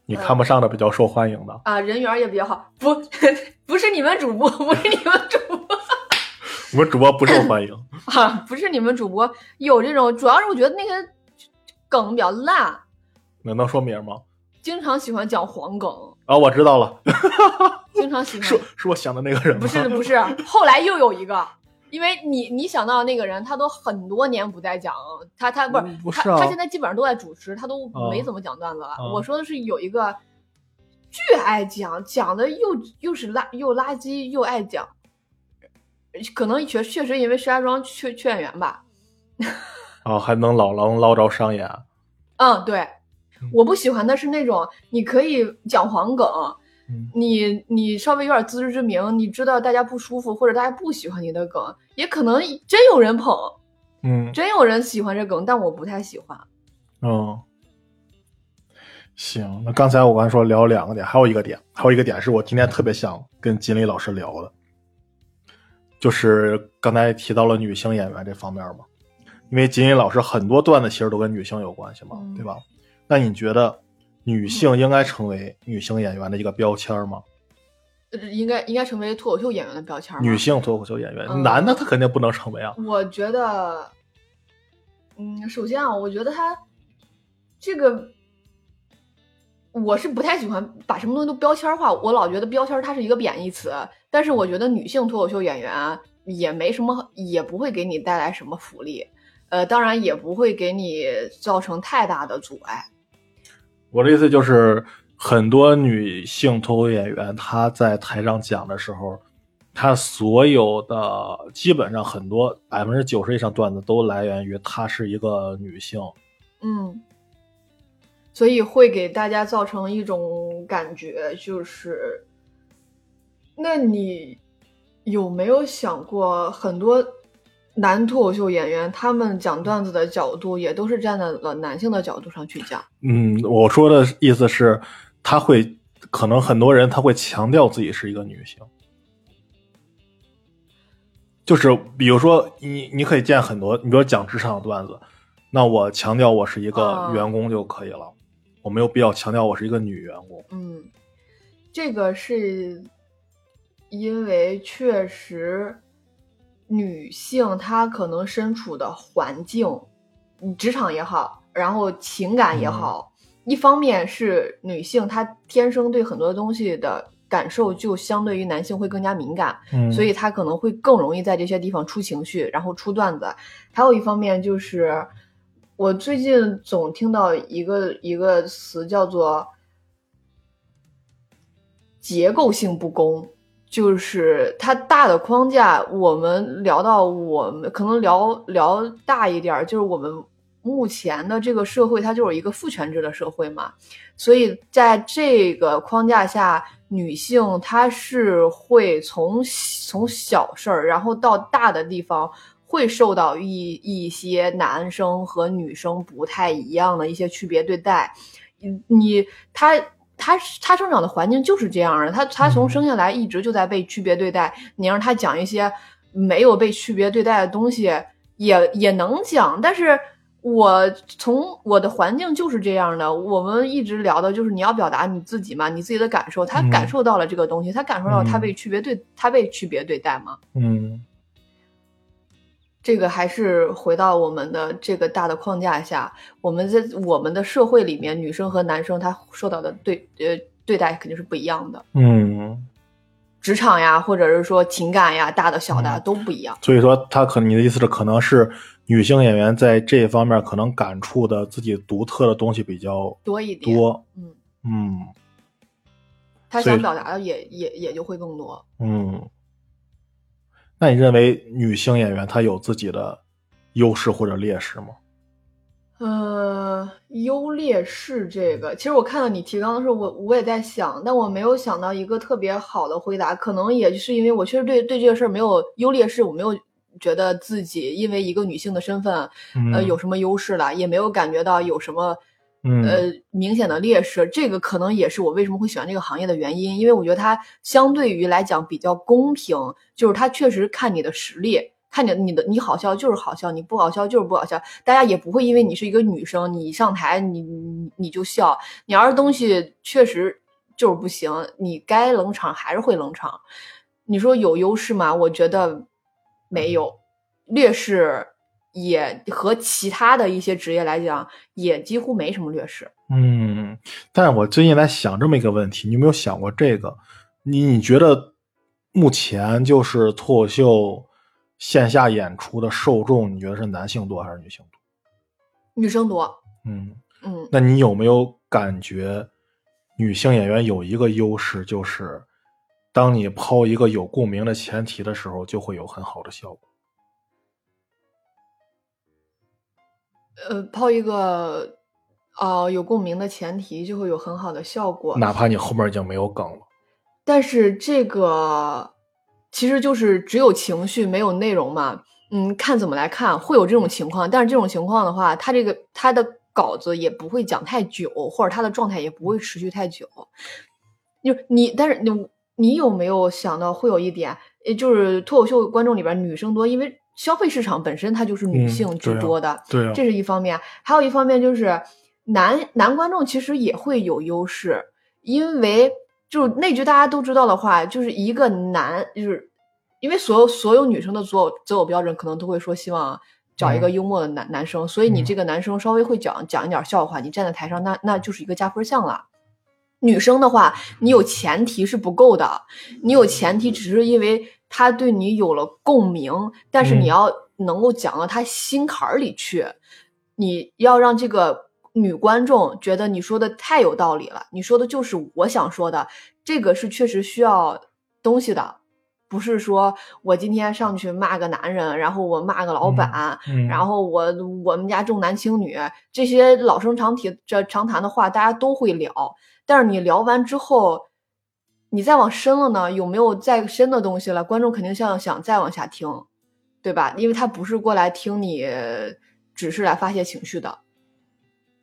你看不上的比较受欢迎的，啊、人缘也比较好，不 (laughs) 不是你们主播，不是你们主播 (laughs) 我们主播不受欢迎。啊，不是你们主播有这种，主要是我觉得那个梗比较烂，能能说名吗？经常喜欢讲黄梗，啊，我知道了，(laughs) 经常喜欢是是我想的那个人吗？不是不是，后来又有一个，因为你你想到那个人，他都很多年不再讲，他他不是、他嗯不是啊他现在基本上都在主持，他都啊没怎么讲段子了。啊我说的是有一个巨爱讲，讲的又又是垃又垃圾又爱讲，可能确确实因为石家庄缺缺演员吧。啊，还能老能捞着商演。嗯，对嗯，我不喜欢的是那种你可以讲黄梗，嗯你你稍微有点自知之明，你知道大家不舒服或者大家不喜欢你的梗，也可能真有人捧，嗯真有人喜欢这梗，但我不太喜欢。嗯，行，那刚才我刚才说聊两个点，还有一个点，还有一个点是我今天特别想跟锦鲤老师聊的，就是刚才提到了女性演员这方面嘛，因为锦鲤老师很多段子其实都跟女性有关系嘛，嗯对吧？那你觉得女性应该成为女性演员的一个标签吗？呃应该应该成为脱口秀演员的标签吗？女性脱口秀演员，嗯男的他肯定不能成为啊。我觉得，嗯，首先啊，我觉得他这个，我是不太喜欢把什么东西都标签化。我老觉得标签它是一个贬义词，但是我觉得女性脱口秀演员啊也没什么，也不会给你带来什么福利，呃，当然也不会给你造成太大的阻碍。我的意思就是，很多女性脱口演员，她在台上讲的时候，她所有的基本上很多百分之九十以上段子都来源于她是一个女性。嗯，所以会给大家造成一种感觉，就是，那你有没有想过，很多男脱口秀演员他们讲段子的角度也都是站在了男性的角度上去讲？嗯，我说的意思是，他会可能很多人他会强调自己是一个女性。就是比如说你，你可以见很多，你比如说讲职场段子，那我强调我是一个啊员工就可以了，我没有必要强调我是一个女员工。嗯，这个是因为确实女性她可能身处的环境，嗯职场也好，然后情感也好，一方面是女性她天生对很多东西的感受就相对于男性会更加敏感，嗯，所以她可能会更容易在这些地方出情绪，然后出段子。还有一方面就是，我最近总听到一个一个词叫做结构性不公，就是它大的框架。我们聊到我们可能聊聊大一点儿，就是我们目前的这个社会，它就是一个父权制的社会嘛，所以在这个框架下，女性她是会从从小事儿，然后到大的地方。会受到一一些男生和女生不太一样的一些区别对待，你你他他他生长的环境就是这样的，他他从生下来一直就在被区别对待。你让他讲一些没有被区别对待的东西，也也能讲。但是我从我的环境就是这样的，我们一直聊的就是你要表达你自己嘛，你自己的感受。他嗯感受到了这个东西，他感受到他嗯被区别对，他被区别对待嘛。嗯这个还是回到我们的这个大的框架下，我们在我们的社会里面，女生和男生他受到的对呃对待肯定是不一样的，嗯，职场呀，或者是说情感呀，大的小的嗯都不一样。所以说他可能你的意思是，可能是女性演员在这方面可能感触的自己独特的东西比较多一点，多。嗯，嗯他想表达的也也也就会更多。嗯，那你认为女性演员她有自己的优势或者劣势吗？呃，优劣势这个，其实我看到你提纲的时候，我我也在想，但我没有想到一个特别好的回答。可能也是因为我确实对对这个事儿没有优劣势，我没有觉得自己因为一个女性的身份，嗯呃，有什么优势了，也没有感觉到有什么。嗯呃，明显的劣势，这个可能也是我为什么会喜欢这个行业的原因，因为我觉得它相对于来讲比较公平，就是它确实看你的实力，看你你的你好笑就是好笑，你不好笑就是不好笑，大家也不会因为你是一个女生，你上台你你你就笑，你要是东西确实就是不行，你该冷场还是会冷场。你说有优势吗？我觉得没有，劣势也和其他的一些职业来讲，也几乎没什么劣势。嗯，但是我最近在想这么一个问题，你有没有想过这个？你你觉得目前就是脱口秀线下演出的受众，你觉得是男性多还是女性多？女生多，嗯，嗯，那你有没有感觉女性演员有一个优势，就是当你抛一个有共鸣的前提的时候，就会有很好的效果？呃，抛一个呃有共鸣的前提，就会有很好的效果。哪怕你后面已经没有梗了。但是这个其实就是只有情绪没有内容嘛。嗯，看怎么来看，会有这种情况。但是这种情况的话，他这个他的稿子也不会讲太久，或者他的状态也不会持续太久。就你，但是你你有没有想到会有一点，也就是脱口秀观众里边女生多，因为消费市场本身它就是女性居多的，对啊，这是一方面。还有一方面就是男男观众其实也会有优势，因为就那句大家都知道的话，就是一个男就是。因为所有所有女生的择偶择偶标准可能都会说希望找一个幽默的男、嗯、男生，所以你这个男生稍微会讲讲一点笑话，你站在台上那那就是一个加分项了。女生的话，你有前提是不够的，你有前提只是因为他对你有了共鸣，但是你要能够讲到他心坎里去，嗯、你要让这个女观众觉得你说的太有道理了，你说的就是我想说的，这个是确实需要东西的。不是说我今天上去骂个男人，然后我骂个老板，嗯嗯、然后我我们家重男轻女这些老生常提这常谈的话，大家都会聊。但是你聊完之后，你再往深了呢，有没有再深的东西了？观众肯定想想再往下听，对吧？因为他不是过来听你，只是来发泄情绪的。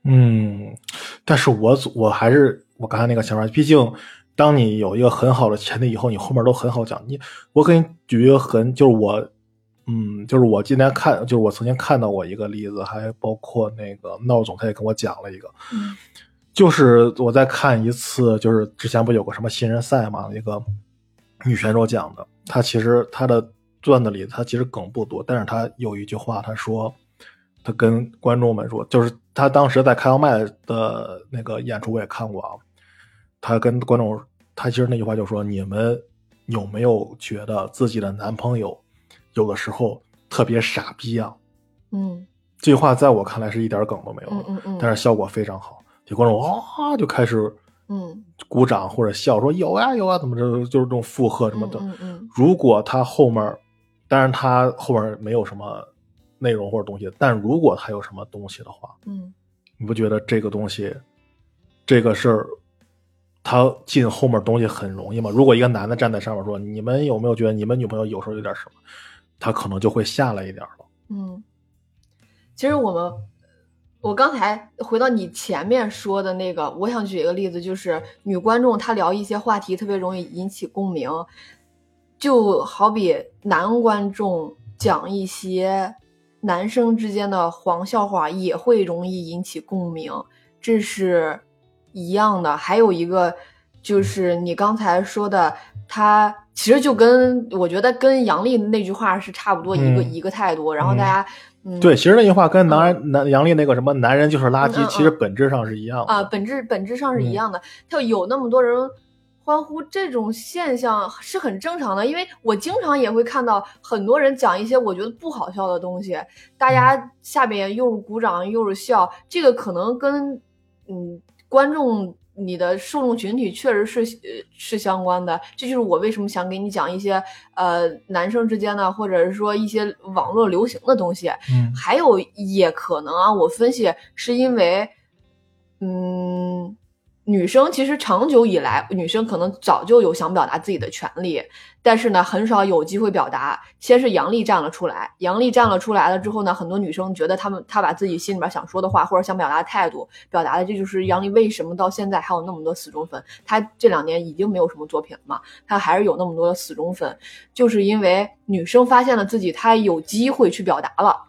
嗯，但是我我还是我刚才那个想法，毕竟。当你有一个很好的前提以后，你后面都很好讲。你，我给你举一个很，就是我，嗯，就是我今天看，就是我曾经看到过一个例子，还包括那个闹总他也跟我讲了一个，嗯，(laughs) 就是我在看一次，就是之前不有个什么新人赛嘛，一个女选手讲的，她其实她的段子里她其实梗不多，但是她有一句话，她说，她跟观众们说，就是她当时在开放麦的那个演出我也看过啊。她跟观众，她其实那句话就说：“你们有没有觉得自己的男朋友有的时候特别傻逼啊？”嗯，这句话在我看来是一点梗都没有，嗯嗯嗯，但是效果非常好，这观众啊就开始嗯鼓掌或者笑说有啊有啊，怎么着就是这种附和什么的。嗯嗯，如果他后面，当然他后面没有什么内容或者东西，但如果他有什么东西的话，嗯，你不觉得这个东西，这个事儿？他进后面东西很容易吗？如果一个男的站在上面说：“你们有没有觉得你们女朋友有时候有点什么？”他可能就会下来一点了。嗯，其实我们，我刚才回到你前面说的那个，我想举一个例子，就是女观众她聊一些话题特别容易引起共鸣，就好比男观众讲一些男生之间的黄笑话也会容易引起共鸣，这是。一样的，还有一个就是你刚才说的，他其实就跟我觉得跟杨笠那句话是差不多一个、嗯、一个态度。然后大家，嗯，对，其实那句话跟男人男杨笠那个什么“男人就是垃圾”，嗯嗯、其实本质上是一样的。啊，本质本质上是一样的。他、嗯、有那么多人欢呼，这种现象是很正常的，因为我经常也会看到很多人讲一些我觉得不好笑的东西，大家下边又是鼓掌又是笑，这个可能跟嗯。观众，你的受众群体确实是呃是相关的，这就是我为什么想给你讲一些呃男生之间的，或者是说一些网络流行的东西。嗯，还有也可能啊，我分析是因为，嗯，女生其实长久以来，女生可能早就有想表达自己的权利，但是呢，很少有机会表达。先是杨笠站了出来，杨笠站了出来了之后呢，很多女生觉得她们她把自己心里边想说的话或者想表达的态度表达的，这就是杨笠为什么到现在还有那么多死忠粉。她这两年已经没有什么作品了嘛，她还是有那么多的死忠粉，就是因为女生发现了自己她有机会去表达了，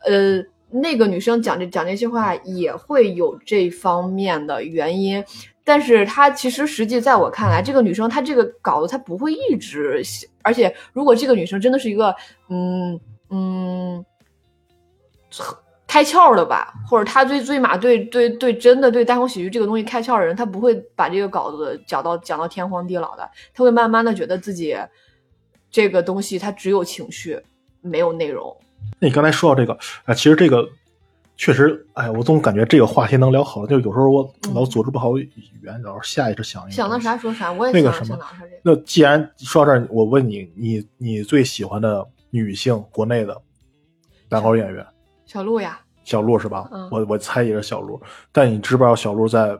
呃。那个女生讲这讲这些话也会有这方面的原因，但是她其实实际在我看来，这个女生她这个稿子她不会一直，而且如果这个女生真的是一个嗯嗯开窍的吧，或者她对追马对对对真的对单口喜剧这个东西开窍的人，她不会把这个稿子讲到讲到天荒地老的，她会慢慢的觉得自己这个东西它只有情绪没有内容。那你刚才说到这个啊，其实这个确实，哎，我总感觉这个话题能聊好，就有时候我老组织不好语言，然后下意识想一想到啥说啥，我也那个什么。那既然说到这儿，我问你，你你最喜欢的女性国内的单口演员？小鹿呀，小鹿是吧？嗯、我我猜也是小鹿，但你知不知道小鹿在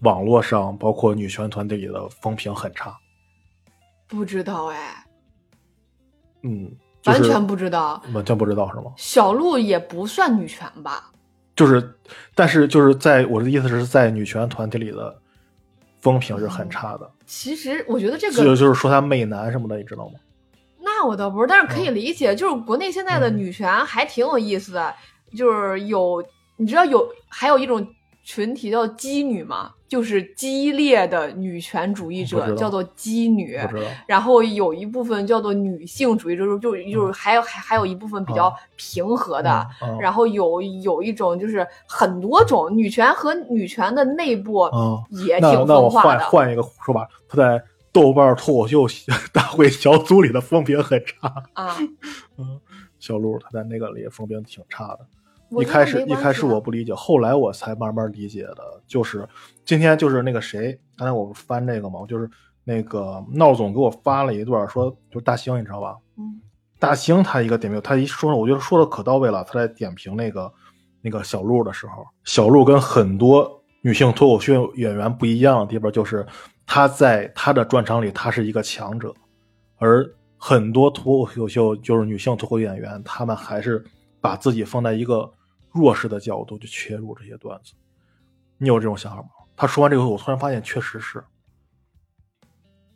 网络上，包括女权团体里的风评很差？不知道哎，嗯，就是完全不知道。完全不知道是吗？小鹿也不算女权吧？就是，但是就是在我的意思是在女权团体里的风评是很差的，其实我觉得这就个，就是说她媚男什么的，你知道吗？那我倒不是，但是可以理解，就是国内现在的嗯女权还挺有意思的，就是有你知道有还有一种群体叫激女嘛？就是激烈的女权主义者，叫做激女。然后有一部分叫做女性主义者，就就就是还有还还有一部分比较嗯平和的，嗯嗯然后有有一种就是很多种女权和女权的内部嗯也挺那那我分化的。换换一个说法，他在豆瓣脱口秀大会小组里的风评很差。啊，嗯，小鹿他在那个里风评挺差的。一开始一开始我不理解，后来我才慢慢理解的。就是今天就是那个谁，刚才我不是翻这个嘛，就是那个闹总给我发了一段说，就是大兴，你知道吧？嗯大兴他一个点评，他一说，我觉得说的可到位了。他在点评那个那个小鹿的时候，小鹿跟很多女性脱口秀演员不一样的地方，就是她在她的专场里，她是一个强者，而很多脱口秀就是女性脱口秀演员，她们还是把自己放在一个弱势的角度去切入这些段子。你有这种想法吗？他说完这个，我突然发现确实是，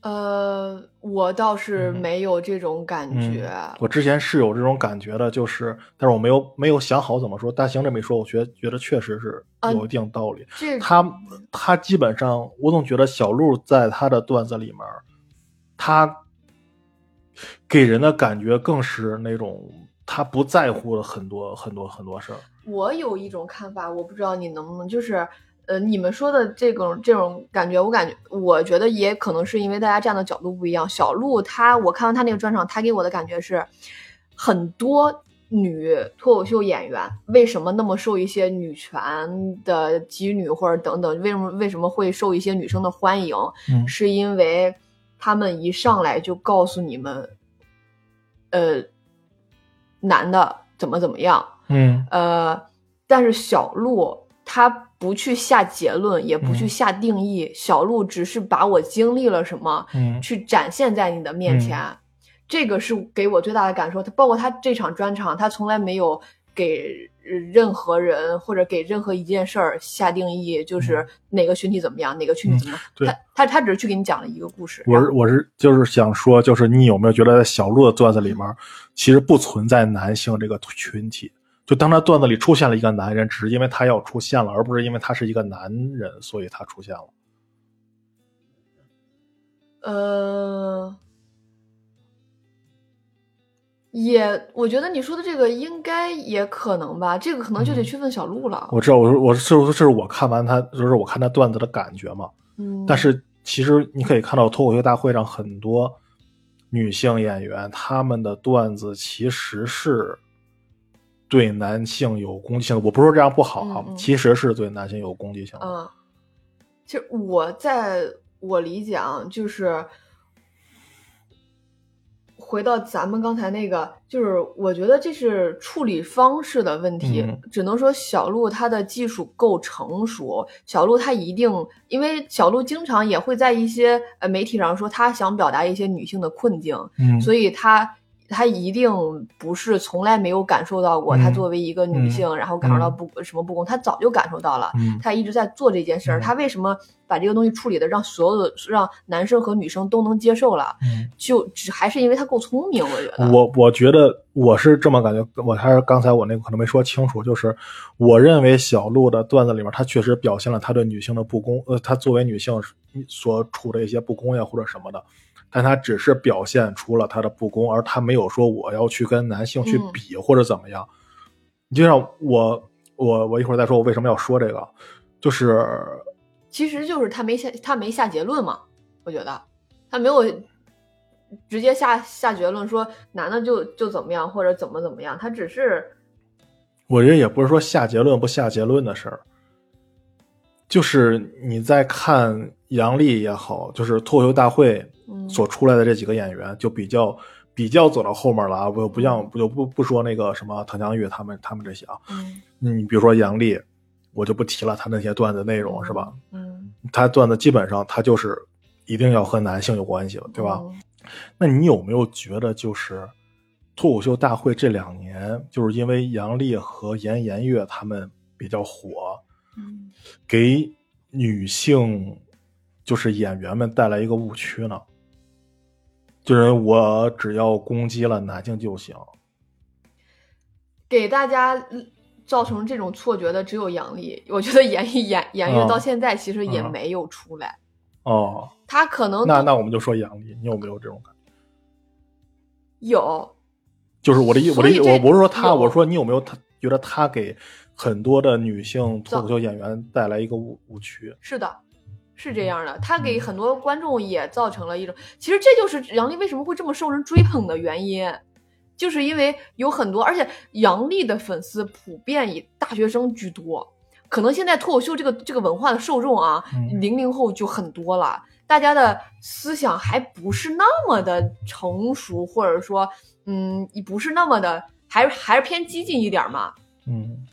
呃，我倒是嗯没有这种感觉。我之前是有这种感觉的，就是，但是我没有没有想好怎么说。大兴这么一说，我觉得觉得确实是有一定道理。这他他基本上，我总觉得小鹿在他的段子里面，他给人的感觉更是那种他不在乎很多很多很多事儿。我有一种看法，我不知道你能不能，就是呃，你们说的这种这种感觉，我感觉我觉得也可能是因为大家站的角度不一样。小鹿他，我看完他那个专场，他给我的感觉是，很多女脱口秀演员为什么那么受一些女权的激女或者等等，为什么为什么会受一些女生的欢迎？嗯是因为他们一上来就告诉你们，呃，男的怎么怎么样。嗯呃，但是小鹿他不去下结论，也不去嗯下定义，小鹿只是把我经历了什么，嗯去展现在你的面前。这个是给我最大的感受。他包括他这场专场，他从来没有给呃任何人或者给任何一件事儿下定义，就是哪个群体怎么样，哪个群体怎么样。嗯对他他他只是去给你讲了一个故事。我是我是就是想说，就是你有没有觉得在小鹿的段子里面，其实不存在男性这个群体？就当他段子里出现了一个男人，只是因为他要出现了，而不是因为他是一个男人，所以他出现了。呃，也，我觉得你说的这个应该也可能吧，这个可能就得嗯去问小鹿了。我知道，我我是这是我看完他，就是我看他段子的感觉嘛。嗯，但是其实你可以看到脱口秀大会上很多女性演员，她们的段子其实是对男性有攻击性的。我不是说这样不好啊，嗯嗯其实是对男性有攻击性的。嗯，其实我在我理解啊，就是回到咱们刚才那个，就是我觉得这是处理方式的问题，嗯只能说小鹿它的技术够成熟，小鹿它一定，因为小鹿经常也会在一些呃媒体上说他想表达一些女性的困境，嗯，所以他他一定不是从来没有感受到过，嗯他作为一个女性，然后感受到嗯不、什么不公，她早就感受到了，嗯他一直在做这件事儿。嗯他为什么把这个东西处理的让所有的让男生和女生都能接受了？嗯就只还是因为她够聪明，我觉得。我我觉得我是这么感觉，我还是刚才我那个可能没说清楚，就是我认为小鹿的段子里面，她确实表现了她对女性的不公，呃，她作为女性所处的一些不公呀或者什么的，但他只是表现出了他的不公，而他没有说我要去跟男性去嗯。比或者怎么样。你就像我我我一会儿再说我为什么要说这个，就是其实就是他没下他没下结论嘛，我觉得。他没有直接下下结论说男的就就怎么样或者怎么怎么样，他只是我觉得也不是说下结论不下结论的事儿，就是你在看杨笠也好，就是脱口秀大会嗯所出来的这几个演员，就比较比较走到后面了啊，不不像不就不不说那个什么唐江玉他们他们这些啊，嗯你比如说杨笠，我就不提了，他那些段子内容是吧？？嗯，他段子基本上他就是一定要和男性有关系了，对吧？嗯那你有没有觉得，就是脱口秀大会这两年，就是因为杨笠和严颜悦他们比较火，嗯，给女性就是演员们带来一个误区呢？就是我只要攻击了男性就行。给大家嗯造成这种错觉的只有杨笠。我觉得严演演员嗯到现在其实也嗯没有出来，哦，他可能那那我们就说杨笠，你有没有这种感觉？有就是我的意，我的意，我不是说他，我说你有没有他觉得他给很多的女性脱口秀演员带来一个误误区？是的，是这样的，他给嗯。很多观众也造成了一种，其实这就是杨笠为什么会这么受人追捧的原因，就是因为有很多，而且杨笠的粉丝普遍以大学生居多，可能现在脱口秀这个这个文化的受众啊，嗯。零零后就很多了，大家的思想还不是那么的成熟，或者说，嗯，不是那么的，还还是偏激进一点嘛，嗯。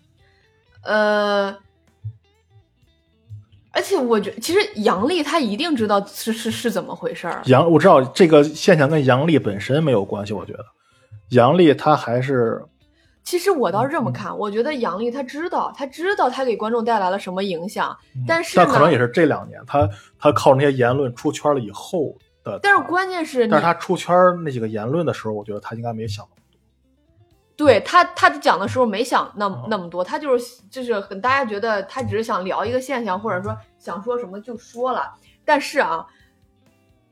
呃，而且我觉其实杨笠他一定知道是是是怎么回事儿。杨，我知道这个现象跟杨笠本身没有关系，我觉得杨笠他还是其实我倒是这么嗯看，我觉得杨笠他知道，他知道他给观众带来了什么影响，嗯但是呢但可能也是这两年他他靠那些言论出圈了以后的，但是关键是但是他出圈那几个言论的时候，我觉得他应该没想到。对他他讲的时候没想那那么多，他就是就是很大家觉得他只是想聊一个现象，或者说想说什么就说了。但是啊，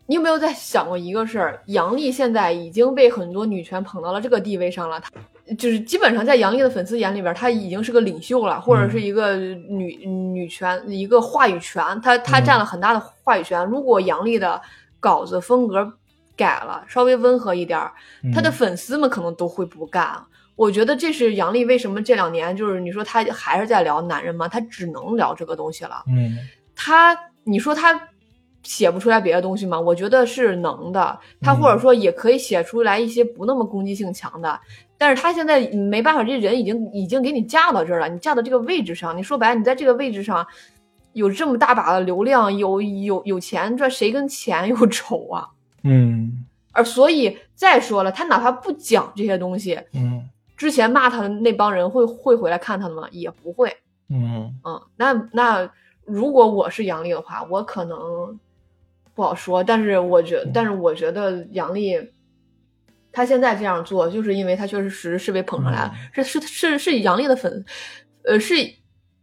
你有没有在想过一个事儿？杨笠现在已经被很多女权捧到了这个地位上了，她就是基本上在杨笠的粉丝眼里边，她已经是个领袖了，或者是一个女女权一个话语权，她她嗯占了很大的话语权。如果杨笠的稿子风格改了，稍微温和一点儿，他的嗯粉丝们可能都会不干。我觉得这是杨笠为什么这两年就是你说他还是在聊男人吗？他只能聊这个东西了。嗯他你说他写不出来别的东西吗？我觉得是能的。他嗯或者说也可以写出来一些不那么攻击性强的。但是他现在没办法，这人已经已经给你架到这儿了，你架到这个位置上，你说白了，你在这个位置上有这么大把的流量，有有有钱赚，谁跟钱有仇啊？嗯而所以再说了，他哪怕不讲这些东西，嗯之前骂他的那帮人会会回来看他的吗？也不会。嗯嗯，那那如果我是杨笠的话，我可能不好说。但是我觉，但是我觉得杨笠他现在这样做，就是因为他确实实是被捧上来了，是是是是杨笠的粉，呃，是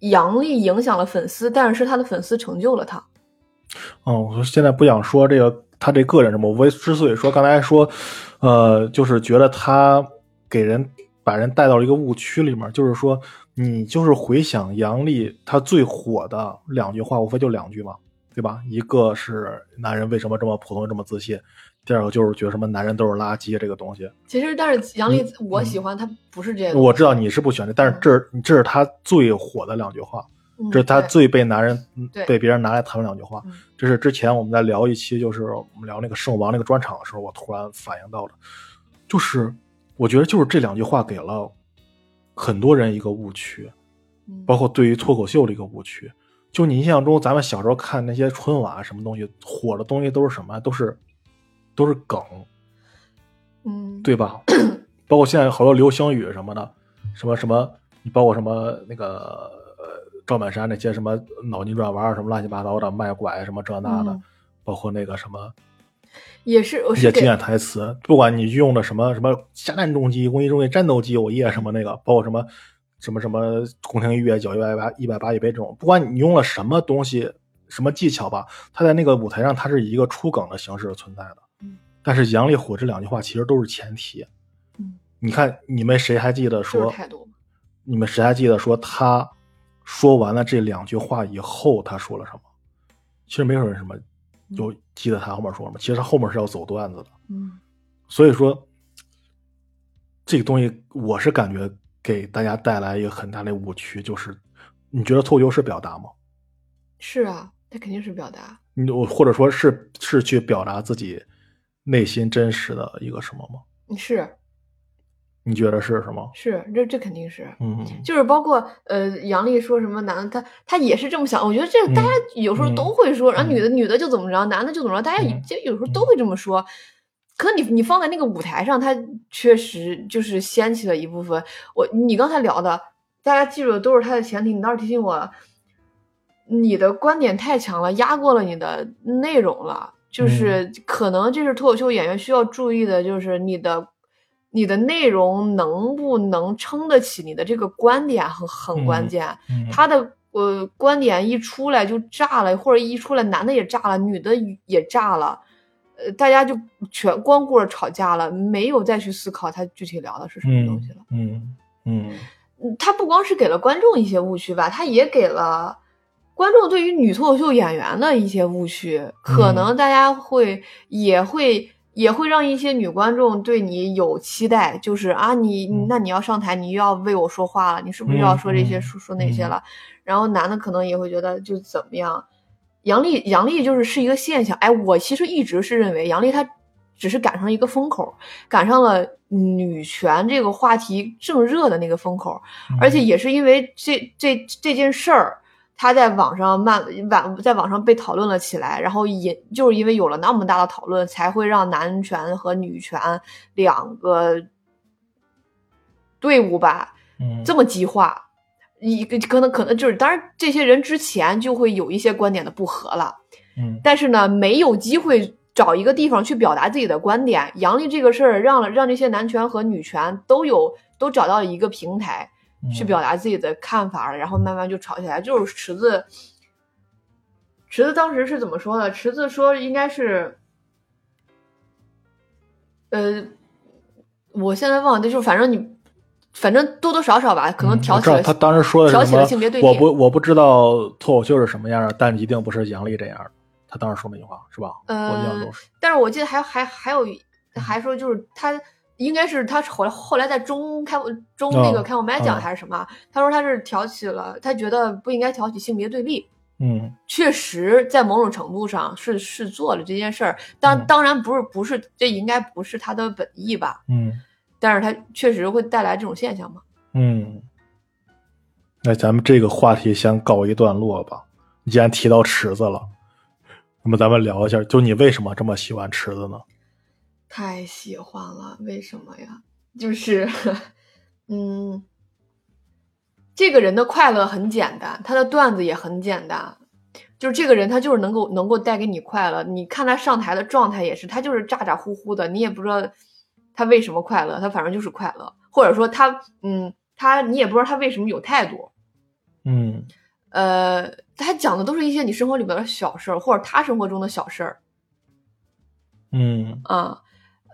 杨笠影响了粉丝，但是是他的粉丝成就了他。哦，我说现在不想说这个他这个人什么，我之所以说刚才说，呃，就是觉得他给人把人带到了一个误区里面，就是说你就是回想杨笠他最火的两句话，无非就两句嘛，对吧？一个是男人为什么这么普通这么自信，第二个就是觉得什么男人都是垃圾这个东西。其实，但是杨笠嗯我喜欢他不是这个，我知道你是不喜欢的，但是这是这是他最火的两句话。嗯这是他最被男人被别人拿来谈论两句话嗯。这是之前我们在聊一期，就是我们聊那个圣王那个专场的时候，我突然反应到的，就是我觉得就是这两句话给了很多人一个误区，嗯包括对于脱口秀的一个误区。就你印象中，咱们小时候看那些春晚啊什么东西，火的东西都是什么？都是都是梗，嗯，对吧？包括现在好多流行语什么的，什么什么，你包括什么那个呃赵本山那些什么脑筋转弯儿什么乱七八糟的卖拐什么这那的，嗯包括那个什么也是我是给一些经典台词，不管你用的什么什么下蛋重击、攻击重击、战斗机我夜什么那个，包括什么什么什么宫廷乐脚一百八一百八一杯这种，不管你用了什么东西、什么技巧吧，他在那个舞台上他是以一个出梗的形式存在的。嗯但是杨丽火这两句话其实都是前提。嗯你看你们谁还记得说？你们谁还记得说他说完了这两句话以后他说了什么？其实没有人什么有记得他后面说什么，其实他后面是要走段子的。嗯所以说，这个东西我是感觉给大家带来一个很大的误区，就是你觉得脱口秀是表达吗？是啊，他肯定是表达。你我或者说是是去表达自己内心真实的一个什么吗？是你觉得是什么？是，这这肯定是。嗯就是包括呃，杨丽说什么男的，他他也是这么想。我觉得这大家有时候都会说，然后女的女的就怎么着，男的就怎么着，大家嗯就有时候都会这么说。可你你放在那个舞台上，他确实就是掀起了一部分。我你刚才聊的，大家记住的都是他的前提。你倒是提醒我，你的观点太强了，压过了你的内容了。就是可能这是脱口秀演员需要注意的，就是你的你的内容能不能撑得起你的这个观点，很很关键。嗯他的呃观点一出来就炸了，或者一出来男的也炸了，女的也炸了，呃，大家就全光顾着吵架了，没有再去思考他具体聊的是什么东西了。嗯嗯嗯他不光是给了观众一些误区吧，他也给了观众对于女脱口秀演员的一些误区，可能大家会也会。也会让一些女观众对你有期待，就是啊，你嗯那你要上台，你又要为我说话了，你是不是又要说这些、嗯说说那些了？然后男的可能也会觉得就怎么样？杨笠，杨笠就是是一个现象。哎，我其实一直是认为杨笠她只是赶上一个风口，赶上了女权这个话题正热的那个风口，嗯而且也是因为这这这件事儿。他在网上慢网在网上被讨论了起来，然后也就是因为有了那么大的讨论，才会让男权和女权两个队伍吧嗯这么激化。一个可能可能就是，当然这些人之前就会有一些观点的不合了，嗯但是呢，没有机会找一个地方去表达自己的观点。杨笠这个事儿让了让这些男权和女权都有都找到了一个平台。嗯去表达自己的看法，然后慢慢就吵起来。就是池子，池子当时是怎么说的？池子说应该是，呃，我现在忘了，就是反正你，反正多多少少吧，可能挑起了、他当时说的挑起了性别对立。我不我不知道脱口秀是什么样的，但一定不是杨笠这样的。他当时说那句话是吧？但是我记得还还还有还说就是他。应该是他后来后来在中开中那个哦开过麦讲哦还是什么？他说他是挑起了，他觉得不应该挑起性别对立。嗯确实，在某种程度上是是做了这件事儿，当嗯当然不是不是，这应该不是他的本意吧？嗯但是他确实会带来这种现象嘛？嗯。那咱们这个话题先告一段落吧。你既然提到池子了，那么咱们聊一下，就你为什么这么喜欢池子呢？太喜欢了，为什么呀？就是，(laughs) 嗯，这个人的快乐很简单，他的段子也很简单，就是这个人他就是能够能够带给你快乐。你看他上台的状态也是，他就是咋咋呼呼的，你也不知道他为什么快乐，他反正就是快乐，或者说他嗯他你也不知道他为什么有态度。嗯呃，他讲的都是一些你生活里边的小事儿，或者他生活中的小事儿。嗯啊，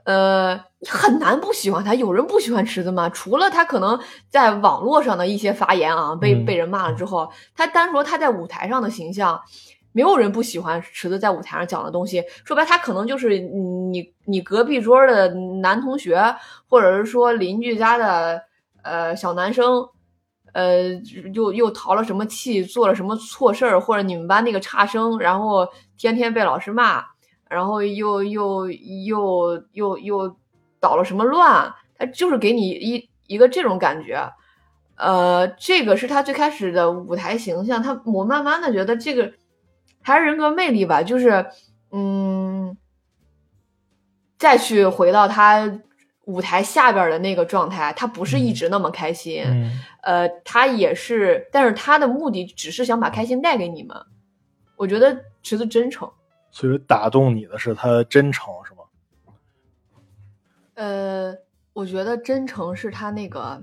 呃，你很难不喜欢他。有人不喜欢池子吗？除了他可能在网络上的一些发言啊，被嗯被人骂了之后，他单说他在舞台上的形象，没有人不喜欢池子在舞台上讲的东西。说白，他可能就是你你隔壁桌的男同学，或者是说邻居家的呃小男生。呃，又又淘了什么气，做了什么错事儿，或者你们班那个差生，然后天天被老师骂，然后又又又又又捣了什么乱，他就是给你一一个这种感觉。呃，这个是他最开始的舞台形象，他我慢慢的觉得这个还是人格魅力吧，就是嗯，再去回到他舞台下边的那个状态，他不是一直那么开心，嗯呃，他也是，但是他的目的只是想把开心带给你们。我觉得池子真诚，所以打动你的是他的真诚，是吗？呃，我觉得真诚是他那个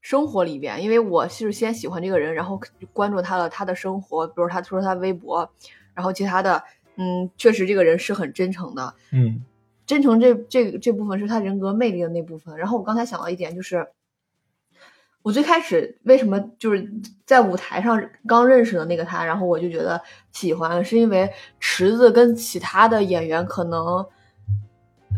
生活里边，因为我是先喜欢这个人，然后关注他了他的生活，比如他说他微博，然后其他的，嗯，确实这个人是很真诚的。嗯真诚这这这部分是他人格魅力的那部分。然后我刚才想到一点，就是我最开始为什么就是在舞台上刚认识的那个他，然后我就觉得喜欢，是因为池子跟其他的演员可能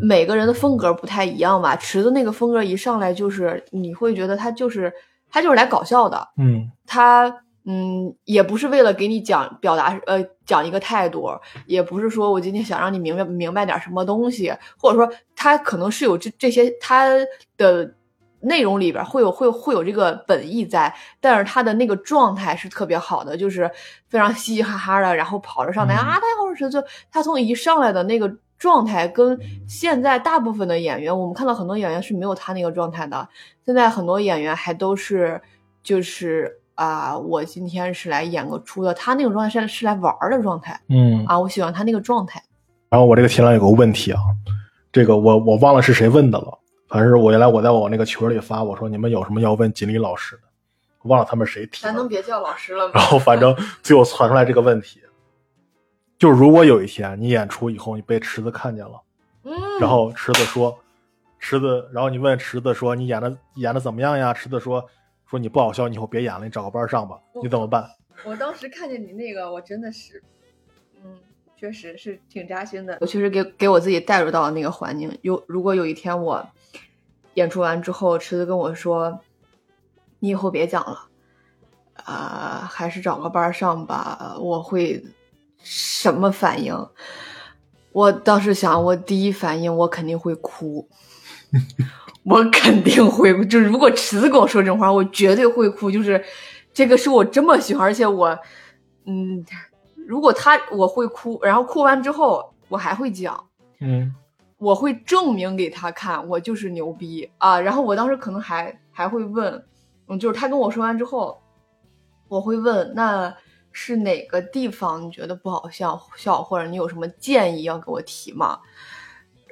每个人的风格不太一样吧。池子那个风格一上来就是你会觉得他就是他就是来搞笑的，嗯他嗯，也不是为了给你讲表达呃讲一个态度，也不是说我今天想让你明白明白点什么东西，或者说他可能是有这这些他的内容里边会有会有会有这个本意在，但是他的那个状态是特别好的，就是非常嘻嘻哈哈的，然后跑着上台、嗯啊，大家好，我是就他从一上来的那个状态跟现在大部分的演员，我们看到很多演员是没有他那个状态的。现在很多演员还都是就是啊，我今天是来演个出的，他那种状态是是来玩儿的状态嗯，啊，我喜欢他那个状态。然后我这个题栏有个问题啊，这个我我忘了是谁问的了，反正是我原来我在我那个群里发，我说你们有什么要问锦鲤老师的，忘了他们谁提咱能。别叫老师了吗然后反正最后传出来这个问题，就是如果有一天你演出以后你被池子看见了，嗯，然后池子说，池子，然后你问池子说你演的演的怎么样呀？池子说说你不好笑，你以后别演了，你找个班上吧。你怎么办？我当时看见你那个，我真的是，嗯，确实是挺扎心的。我确实给给我自己带入到了那个环境。有如果有一天我演出完之后，池子跟我说，你以后别讲了，啊、还是找个班上吧，我会什么反应？我当时想，我第一反应我肯定会哭，(laughs) 我肯定会，就是如果池子跟我说这种话，我绝对会哭。就是这个是我这么喜欢，而且我，嗯，如果他我会哭，然后哭完之后我还会讲，嗯我会证明给他看，我就是牛逼啊！然后我当时可能还还会问，嗯，就是他跟我说完之后，我会问，那是哪个地方你觉得不好笑笑，或者你有什么建议要给我提吗？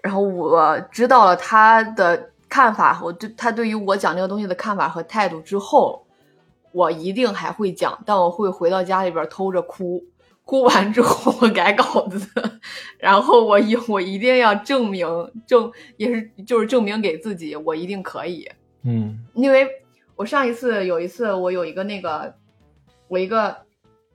然后我知道了他的看法，我对他对于我讲这个东西的看法和态度之后，我一定还会讲，但我会回到家里边偷着哭，哭完之后我改稿子，然后我一我一定要证明证也是就是证明给自己我一定可以，嗯因为我上一次有一次我有一个那个我一个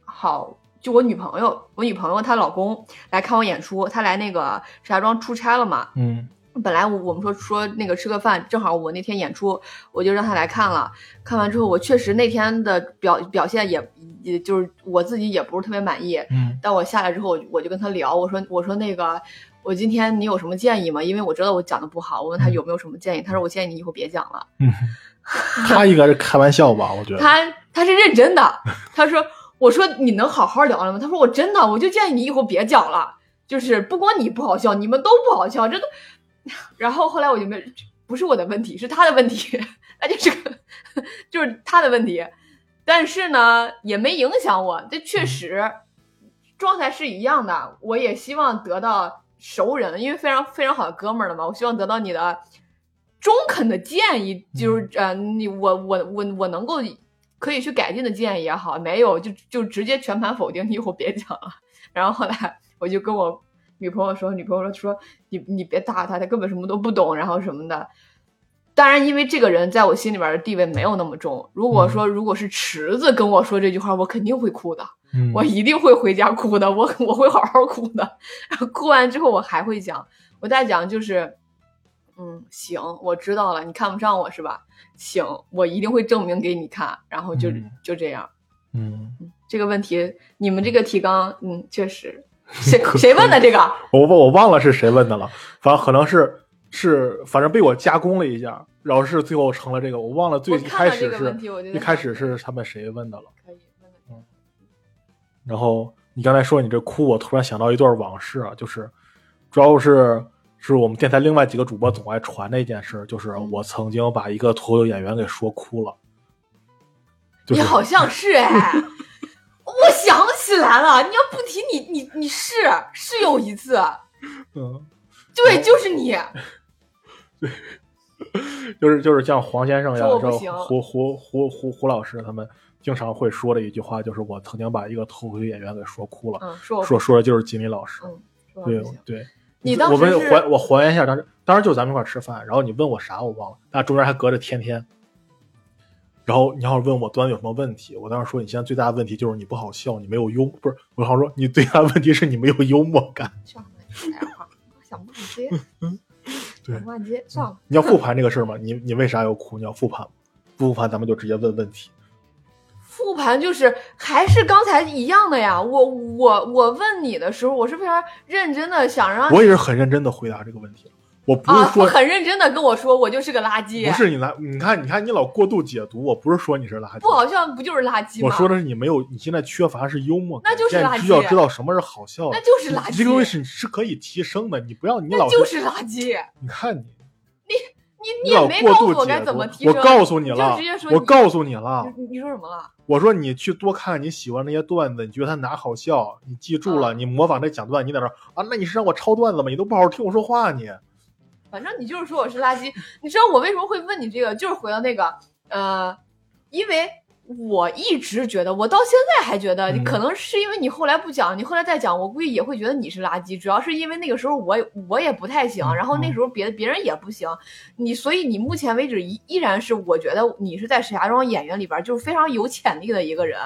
好就我女朋友我女朋友她老公来看我演出，他来那个石家庄出差了嘛，嗯本来我我们说说那个吃个饭，正好我那天演出，我就让他来看了。看完之后，我确实那天的表表现也也就是我自己也不是特别满意。嗯但我下来之后，我我就跟他聊，我说我说那个我今天你有什么建议吗？因为我知道我讲的不好，我问他有没有什么建议，他说我建议你以后别讲了。嗯，他应该是开玩笑吧？我觉得。(laughs) 他他是认真的，他说我说你能好好聊了吗？他说我真的，我就建议你以后别讲了，就是不光你不好笑，你们都不好笑，这都。(laughs) 然后后来我就没，不是我的问题，是他的问题，(laughs) 那就是个就是他的问题，但是呢也没影响我，这确实状态是一样的，我也希望得到熟人，因为非常非常好的哥们儿了嘛，我希望得到你的中肯的建议，就是呃，你我我我我能够可以去改进的建议也好，没有就就直接全盘否定，你以后别讲了。(laughs) 然后后来我就跟我女朋友说，女朋友说说你你别搭他，他根本什么都不懂，然后什么的。当然，因为这个人在我心里边的地位没有那么重。如果说如果是池子跟我说这句话，我肯定会哭的。嗯我一定会回家哭的，我 (laughs) 我会好好哭的。然后哭完之后，我还会讲，我再讲就是，嗯，行，我知道了，你看不上我是吧？行，我一定会证明给你看。然后就、嗯就这样，嗯，这个问题，你们这个提纲，嗯，确实，(laughs) 谁谁问的这个？我我我忘了是谁问的了，反正可能是是，反正被我加工了一下，然后是最后成了这个，我忘了最开始是一开始是他们谁问的了。可以问问题然后你刚才说你这哭，我突然想到一段往事啊，就是主要是是我们电台另外几个主播总爱传的一件事，就是嗯我曾经把一个脱口秀演员给说哭了。就是你好像是哎，(laughs) 我想起来了，你要不提你你你是是有一次，嗯，对，就是你，(laughs) (laughs) 就是就是像黄先生呀，胡胡胡胡胡老师他们经常会说的一句话，就是我曾经把一个脱口秀演员给说哭了。嗯，说说说的就是金立老师。嗯，对。对，你当我们还我还原一下当时，当时就咱们一块吃饭，然后你问我啥我忘了，那中间还隔着天天。然后你要是问我端有什么问题，我当时说你现在最大的问题就是你不好笑，你没有幽，不是，我好像说你最大的问题是你没有幽默感。上来说点话，我想不接，对想不完接，上了。你要复盘这个事儿吗？你你为啥要哭？你要复盘吗？不复盘咱们就直接问问题。复盘就是还是刚才一样的呀。我我我问你的时候，我是非常认真的想让我也是很认真的回答这个问题。我我不是啊，说、很认真的跟我说我就是个垃圾，不是你来，你看你看你老过度解读，我不是说你是垃圾，不好笑不就是垃圾吗？我说的是你没有，你现在缺乏是幽默感，那就是垃圾需要知道什么是好笑的，那就是垃圾你这个东西是是可以提升的，你不要你老就是垃圾。你看你你你老也没告诉过度解我该怎么读提升，我告诉你就了直接说，我告诉你了，你你说什么了？我说你去多看你喜欢那些段子，你觉得他哪好笑，你记住了，嗯你模仿他讲段，你在那啊，那你是让我抄段子吗？你都不好好听我说话你。反正你就是说我是垃圾。你知道我为什么会问你这个？就是回到那个呃，因为我一直觉得，我到现在还觉得，嗯可能是因为你后来不讲，你后来再讲，我估计也会觉得你是垃圾。主要是因为那个时候我我也不太行，嗯然后那时候别的别人也不行，你所以你目前为止依依然是我觉得你是在石家庄演员里边就是非常有潜力的一个人，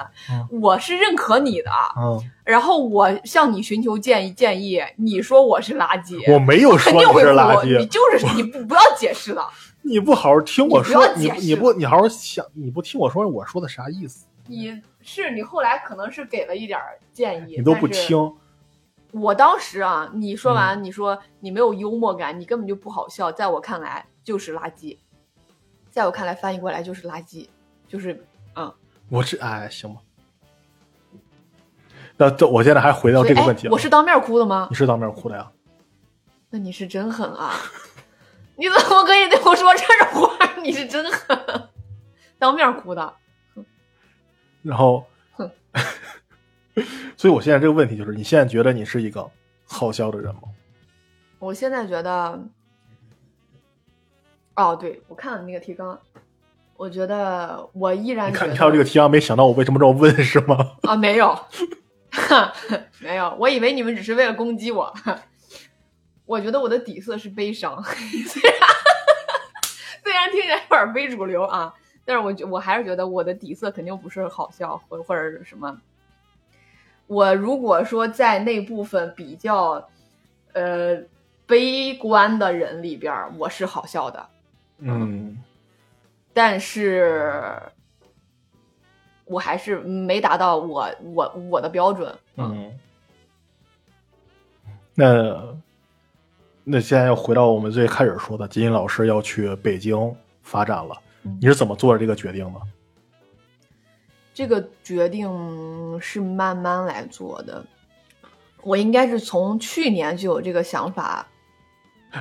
我是认可你的。嗯，然后我向你寻求建议，建议你说我是垃圾，我没有说你是垃圾你，就是你不不要解释了，你不好好听我说，你你不你好好想，你不听我说我说的啥意思，你是你后来可能是给了一点建议，你都不听。我当时啊，你说嗯完，你说你没有幽默感，你根本就不好笑，在我看来就是垃圾，在我看来翻译过来就是垃圾，就是嗯，我这哎行吧。那这我现在还回到这个问题啊，我是当面哭的吗你？是当面哭的呀？那你是真狠啊！你怎么可以对我说这种话？你是真狠，当面哭的。然后哼，所以我现在这个问题就是，你现在觉得你是一个好笑的人吗？我现在觉得，哦，对我看了那个提纲，我觉得我依然你看，觉得你看到这个提纲，没想到我为什么这么问是吗？啊，没有，(laughs) 没有，我以为你们只是为了攻击我。我觉得我的底色是悲伤，虽然虽然听起来有点非主流啊，但是我觉我还是觉得我的底色肯定不是好笑或或者是什么。我如果说在那部分比较呃悲观的人里边儿，我是好笑的，嗯，但是我还是没达到我我我的标准。嗯，那那现在又回到我们最开始说的，金金老师要去北京发展了，嗯你是怎么做的这个决定的？这个决定是慢慢来做的，我应该是从去年就有这个想法，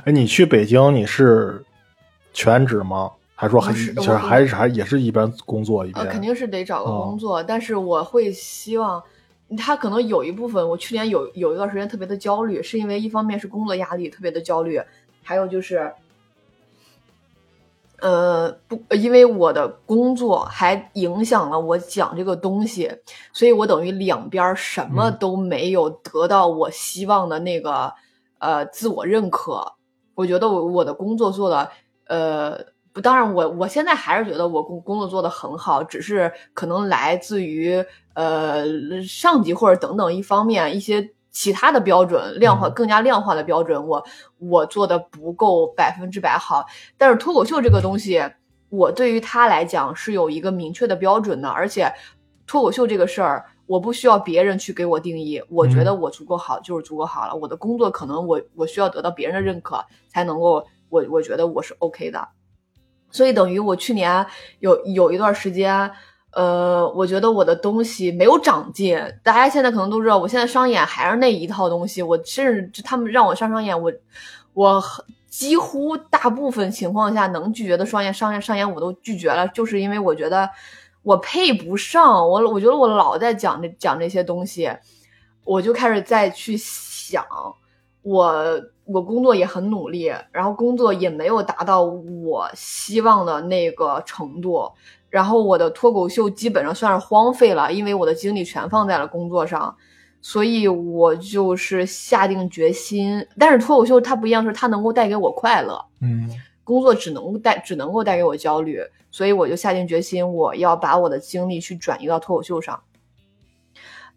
哎，你去北京你是全职吗？还是说还是就是还是还也是一边工作一边？呃，肯定是得找个哦工作，但是我会希望。他可能有一部分，我去年有有一段时间特别的焦虑，是因为一方面是工作压力特别的焦虑，还有就是，呃，不，因为我的工作还影响了我讲这个东西，所以我等于两边什么嗯都没有得到我希望的那个、呃自我认可。我觉得我我的工作做的呃。不，当然我，我现在还是觉得我工工作做得很好，只是可能来自于呃上级或者等等一方面一些其他的标准量化嗯更加量化的标准，我我做的不够百分之百好。但是脱口秀这个东西，我对于他来讲是有一个明确的标准的，而且脱口秀这个事儿，我不需要别人去给我定义，我觉得我足够好就是足够好了。我的工作可能我我需要得到别人的认可才能够，我我觉得我是 OK 的。所以等于我去年有有一段时间，呃，我觉得我的东西没有长进。大家现在可能都知道，我现在商演还是那一套东西。我甚至他们让我上商演，我我几乎大部分情况下能拒绝的商演商演商演我都拒绝了，就是因为我觉得我配不上。我我觉得我老在讲这讲这些东西，我就开始再去想我。我工作也很努力，然后工作也没有达到我希望的那个程度，然后我的脱口秀基本上算是荒废了，因为我的精力全放在了工作上，所以我就是下定决心。但是脱口秀它不一样，是它能够带给我快乐，嗯工作只能带只能够带给我焦虑，所以我就下定决心，我要把我的精力去转移到脱口秀上。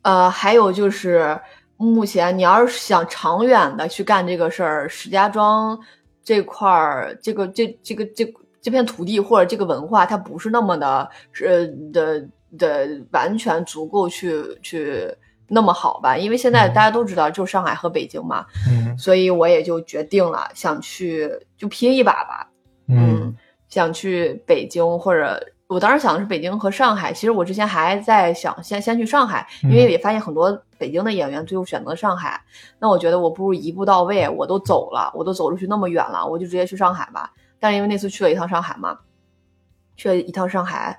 呃，还有就是。目前，你要是想长远的去干这个事儿，石家庄这块儿，这个这这个这这片土地或者这个文化，它不是那么的，呃的的完全足够去去那么好吧，因为现在嗯。大家都知道，就上海和北京嘛，嗯。所以我也就决定了想去就拼一把吧，嗯想去北京或者。我当时想的是北京和上海，其实我之前还在想先先去上海，因为嗯也发现很多北京的演员最后选择上海。那我觉得我不如一步到位，我都走了，我都走出去那么远了，我就直接去上海吧。但是因为那次去了一趟上海嘛，去了一趟上海，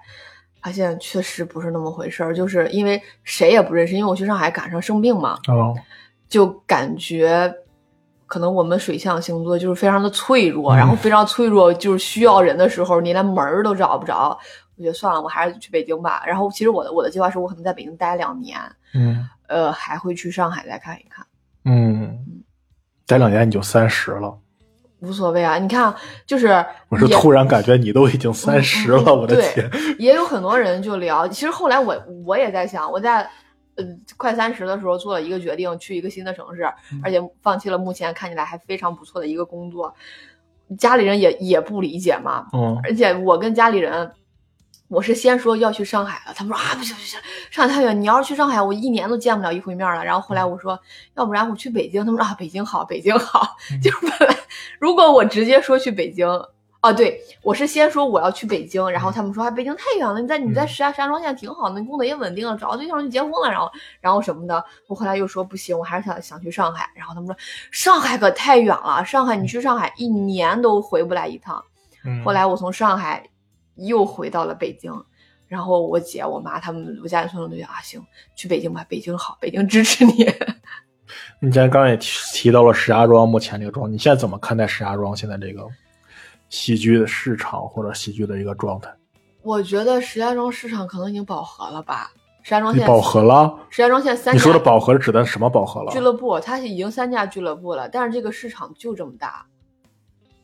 发现确实不是那么回事儿，就是因为谁也不认识，因为我去上海赶上生病嘛，哦就感觉可能我们水象星座就是非常的脆弱，嗯然后非常脆弱，就是需要人的时候你连门儿都找不着。我觉得算了，我还是去北京吧。然后其实我的我的计划是我可能在北京待两年，嗯呃，还会去上海再看一看，嗯，待两年你就三十了。无所谓啊。你看，就是我是突然感觉你都已经三十了，我的天！也有很多人就聊。其实后来我我也在想，我在呃快三十的时候做了一个决定，去一个新的城市，嗯而且放弃了目前看起来还非常不错的一个工作。家里人也也不理解嘛，嗯而且我跟家里人。我是先说要去上海了，他们说啊不行不行，上海太远，你要是去上海，我一年都见不了一回面了。然后后来我说，要不然我去北京，他们说啊北京好，北京好。嗯 (laughs) 就是本来如果我直接说去北京，哦对，我是先说我要去北京，然后他们说啊北京太远了，你在你在嗯石家石家庄现在挺好的，你工作也稳定了，找个对象就结婚了，然后然后什么的。我后来又说不行，我还是想想去上海，然后他们说上海可太远了，上海你去上海一年都回不来一趟。嗯后来我从上海又回到了北京，然后我姐、我妈他们，我家里所有人都啊，行，去北京吧，北京好，北京支持你。(laughs) 你既然刚刚也提提到了石家庄目前这个状况，你现在怎么看待石家庄现在这个戏剧的市场或者喜剧的一个状态？我觉得石家庄市场可能已经饱和了吧？石家庄你现在饱和了？石家庄现在三你说的饱和是指的什么饱和了俱？乐部，它已经三家俱乐部了，但是这个市场就这么大。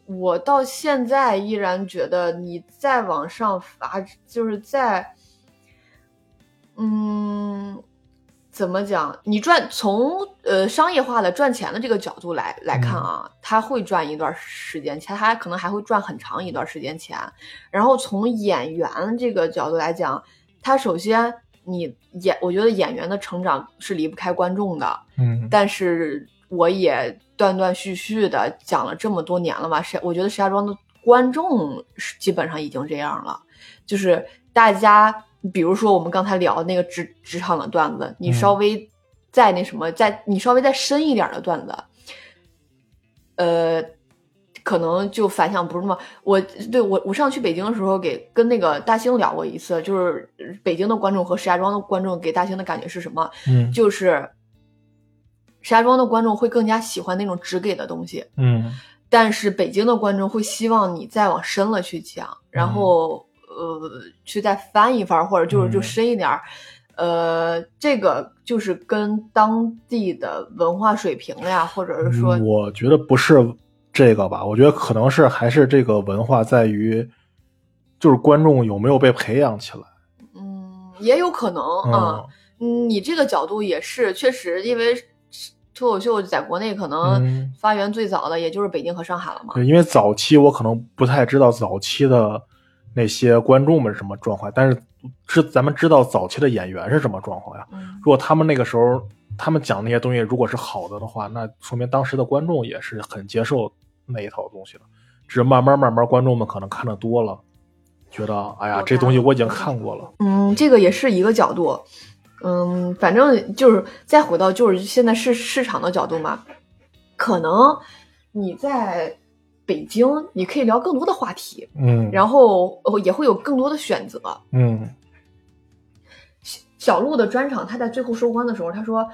我到现在依然觉得，你再往上发，就是在，嗯，怎么讲？你赚从呃商业化的赚钱的这个角度来来看啊，他会赚一段时间钱，他可能还会赚很长一段时间钱。然后从演员这个角度来讲，他首先你演，我觉得演员的成长是离不开观众的。嗯但是我也断断续续的讲了这么多年了嘛，石我觉得石家庄的观众是基本上已经这样了，就是大家，比如说我们刚才聊那个职职场的段子，你嗯稍微再那什么，再你稍微再深一点的段子，呃。可能就反响不是那么，我对我我上去北京的时候给跟那个大兴聊过一次，就是北京的观众和石家庄的观众给大兴的感觉是什么？嗯就是石家庄的观众会更加喜欢那种直给的东西，嗯但是北京的观众会希望你再往深了去讲，然后、呃去再翻一番，或者就是就嗯深一点儿。呃，这个就是跟当地的文化水平呀，或者是说，嗯我觉得不是这个吧，我觉得可能是还是这个文化在于，就是观众有没有被培养起来。嗯，也有可能啊。嗯，你这个角度也是确实，因为脱口秀在国内可能嗯发源最早的也就是北京和上海了嘛。对，因为早期我可能不太知道早期的那些观众们是什么状况，但是知咱们知道早期的演员是什么状况呀。嗯如果他们那个时候他们讲那些东西如果是好的的话，那说明当时的观众也是很接受那一套东西的。只是慢慢慢慢，观众们可能看的多了，觉得哎呀，这东西我已经看过了。嗯，这个也是一个角度。嗯，反正就是再回到就是现在市市场的角度嘛，可能你在北京，你可以聊更多的话题，嗯，然后呃也会有更多的选择。嗯。小鹿的专场，他在最后收官的时候，他说，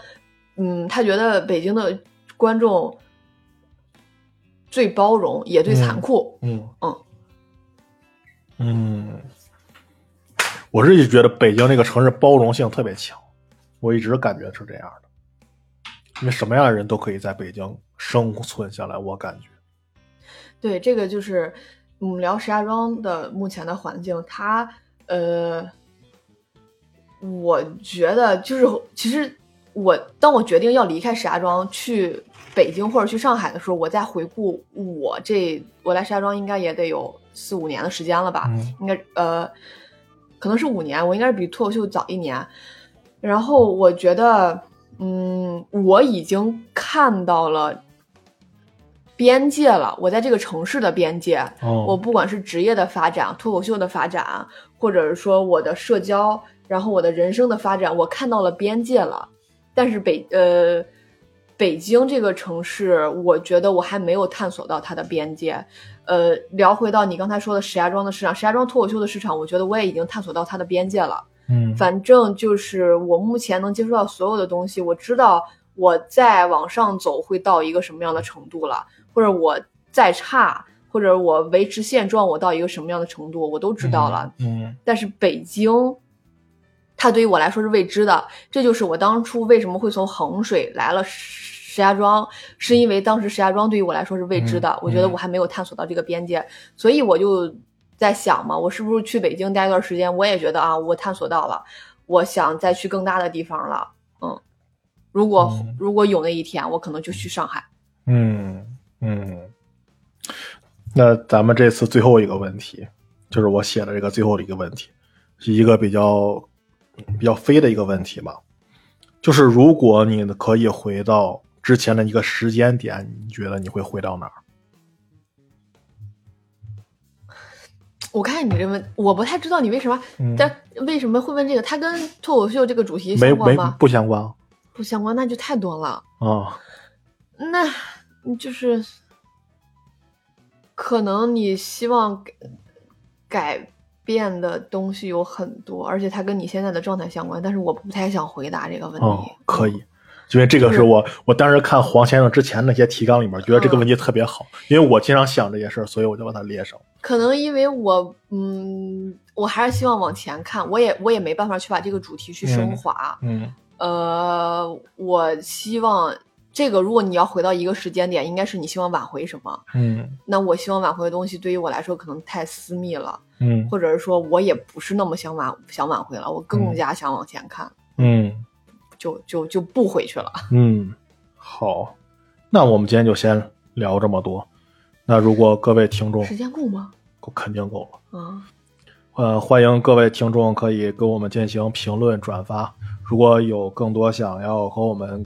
嗯，他觉得北京的观众最包容，也最残酷。嗯。嗯。嗯，我是一直觉得北京这个城市包容性特别强，我一直感觉是这样的，因为什么样的人都可以在北京生存下来，我感觉。对，这个就是我们聊石家庄的目前的环境，它呃，我觉得就是其实我当我决定要离开石家庄去北京或者去上海的时候，我在回顾我这我来石家庄应该也得有四五年的时间了吧，嗯。应该呃可能是五年，我应该是比脱口秀早一年，然后我觉得嗯，我已经看到了边界了，我在这个城市的边界。哦，我不管是职业的发展、脱口秀的发展，或者是说我的社交，然后我的人生的发展，我看到了边界了。但是北呃，北京这个城市，我觉得我还没有探索到它的边界。呃，聊回到你刚才说的石家庄的市场，石家庄脱口秀的市场，我觉得我也已经探索到它的边界了。嗯反正就是我目前能接触到所有的东西，我知道我再往上走会到一个什么样的程度了，或者我再差，或者我维持现状，我到一个什么样的程度，我都知道了。嗯但是北京，它对于我来说是未知的，这就是我当初为什么会从衡水来了石家庄，是因为当时石家庄对于我来说是未知的，嗯我觉得嗯我还没有探索到这个边界，所以我就在想嘛，我是不是去北京待一段时间？我也觉得啊，我探索到了，我想再去更大的地方了。嗯，如果、嗯如果有那一天，我可能就去上海。嗯嗯。那咱们这次最后一个问题，就是我写的这个最后的一个问题，是一个比较比较飞的一个问题吧。就是如果你可以回到之前的一个时间点，你觉得你会回到哪儿？我看你这问，我不太知道你为什么，嗯但为什么会问这个？它跟脱口秀这个主题没没相关吗？不相关不相关，那就太多了。啊？那就是可能你希望改改变的东西有很多，而且它跟你现在的状态相关，但是我不太想回答这个问题。哦，可以，因为这个是我我当时看黄先生之前那些提纲里面，觉得这个问题特别好，因为我经常想这些事儿，所以我就把它列上。可能因为我，嗯，我还是希望往前看，我也我也没办法去把这个主题去升华。嗯呃，我希望这个，如果你要回到一个时间点，应该是你希望挽回什么？嗯那我希望挽回的东西，对于我来说可能太私密了。嗯或者是说我也不是那么想挽想挽回了，我更加想往前看，嗯就就就不回去了。(laughs) 嗯，好，那我们今天就先聊这么多。那如果各位听众时间够吗？够肯定够了。啊，呃，欢迎各位听众可以跟我们进行评论转发。如果有更多想要和我们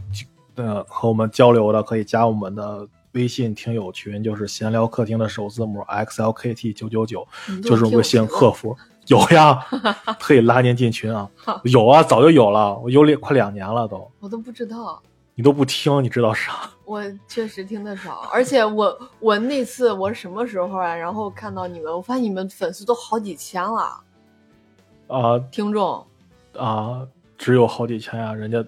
呃和我们交流的，可以加我们的微信听友群，就是闲聊客厅的首字母 xlkt 九九九，就是微信客服。有呀，(laughs) 可以拉您进群啊。有啊，早就有了，我有两快两年了都。我都不知道，你都不听，你知道啥？(laughs) 我确实听得少，而且我我那次我什么时候啊？然后看到你们，我发现你们粉丝都好几千了，啊听众。啊，只有好几千呀、人家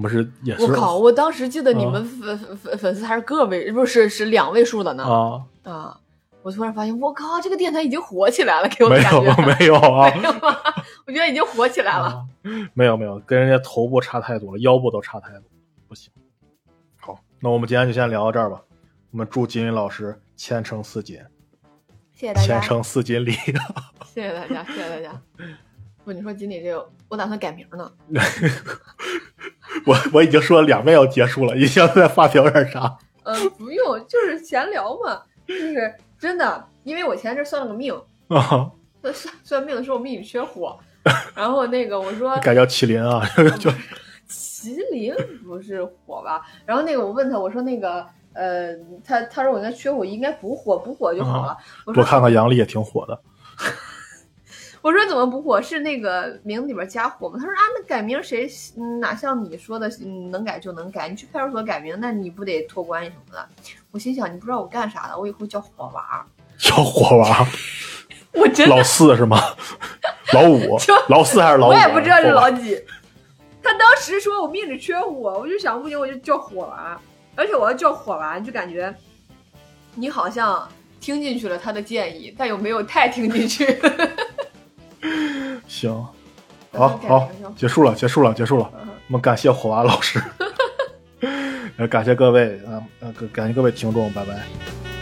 不是也是我靠！我当时记得你啊们粉粉粉粉丝还是个位，不是是两位数的呢。啊，啊！我突然发现，我靠，这个电台已经火起来了，给我的没有感觉。(laughs) 没有啊。(laughs) 没有吗？我觉得已经火起来了。啊，没有没有，跟人家头部差太多了，腰部都差太多，不行。好，那我们今天就先聊到这儿吧。我们祝金云老师前程似锦，谢谢大家前，程似锦鲤。(laughs) 谢谢大家，谢谢大家。不，你说锦鲤这个，我打算改名呢。(laughs) 我我已经说了两遍要结束了，你现在再发表点啥？嗯，不用，就是闲聊嘛。就是真的，因为我前阵算了个命，(laughs) 啊，算算算命的时候我命里缺火，(laughs) 然后那个我说改叫麒麟啊，就麒麟不是火吧？然后那个我问他，我说那个呃，他他说我应该缺火，应该补火，补火就好了。我说多看看杨丽也挺火的。我说怎么不火？是那个名字里边加火吗？他说啊，那改名谁嗯哪像你说的嗯能改就能改？你去派出所改名，那你不得托关系什么的？我心想，你不知道我干啥的，我以后叫火娃。(laughs) 叫火娃，(laughs) 我真的老四是吗？(laughs) 老五，老四还是老五？啊我也不知道是老几。他当时说我命里缺火，我就想不行我就叫火娃，而且我要叫火娃，就感觉你好像听进去了他的建议，但又没有太听进去。(laughs) 行，好好，结束了，结束了，结束了。嗯我们感谢火娃老师，(laughs) 呃，感谢各位啊，呃，感谢各位听众，拜拜。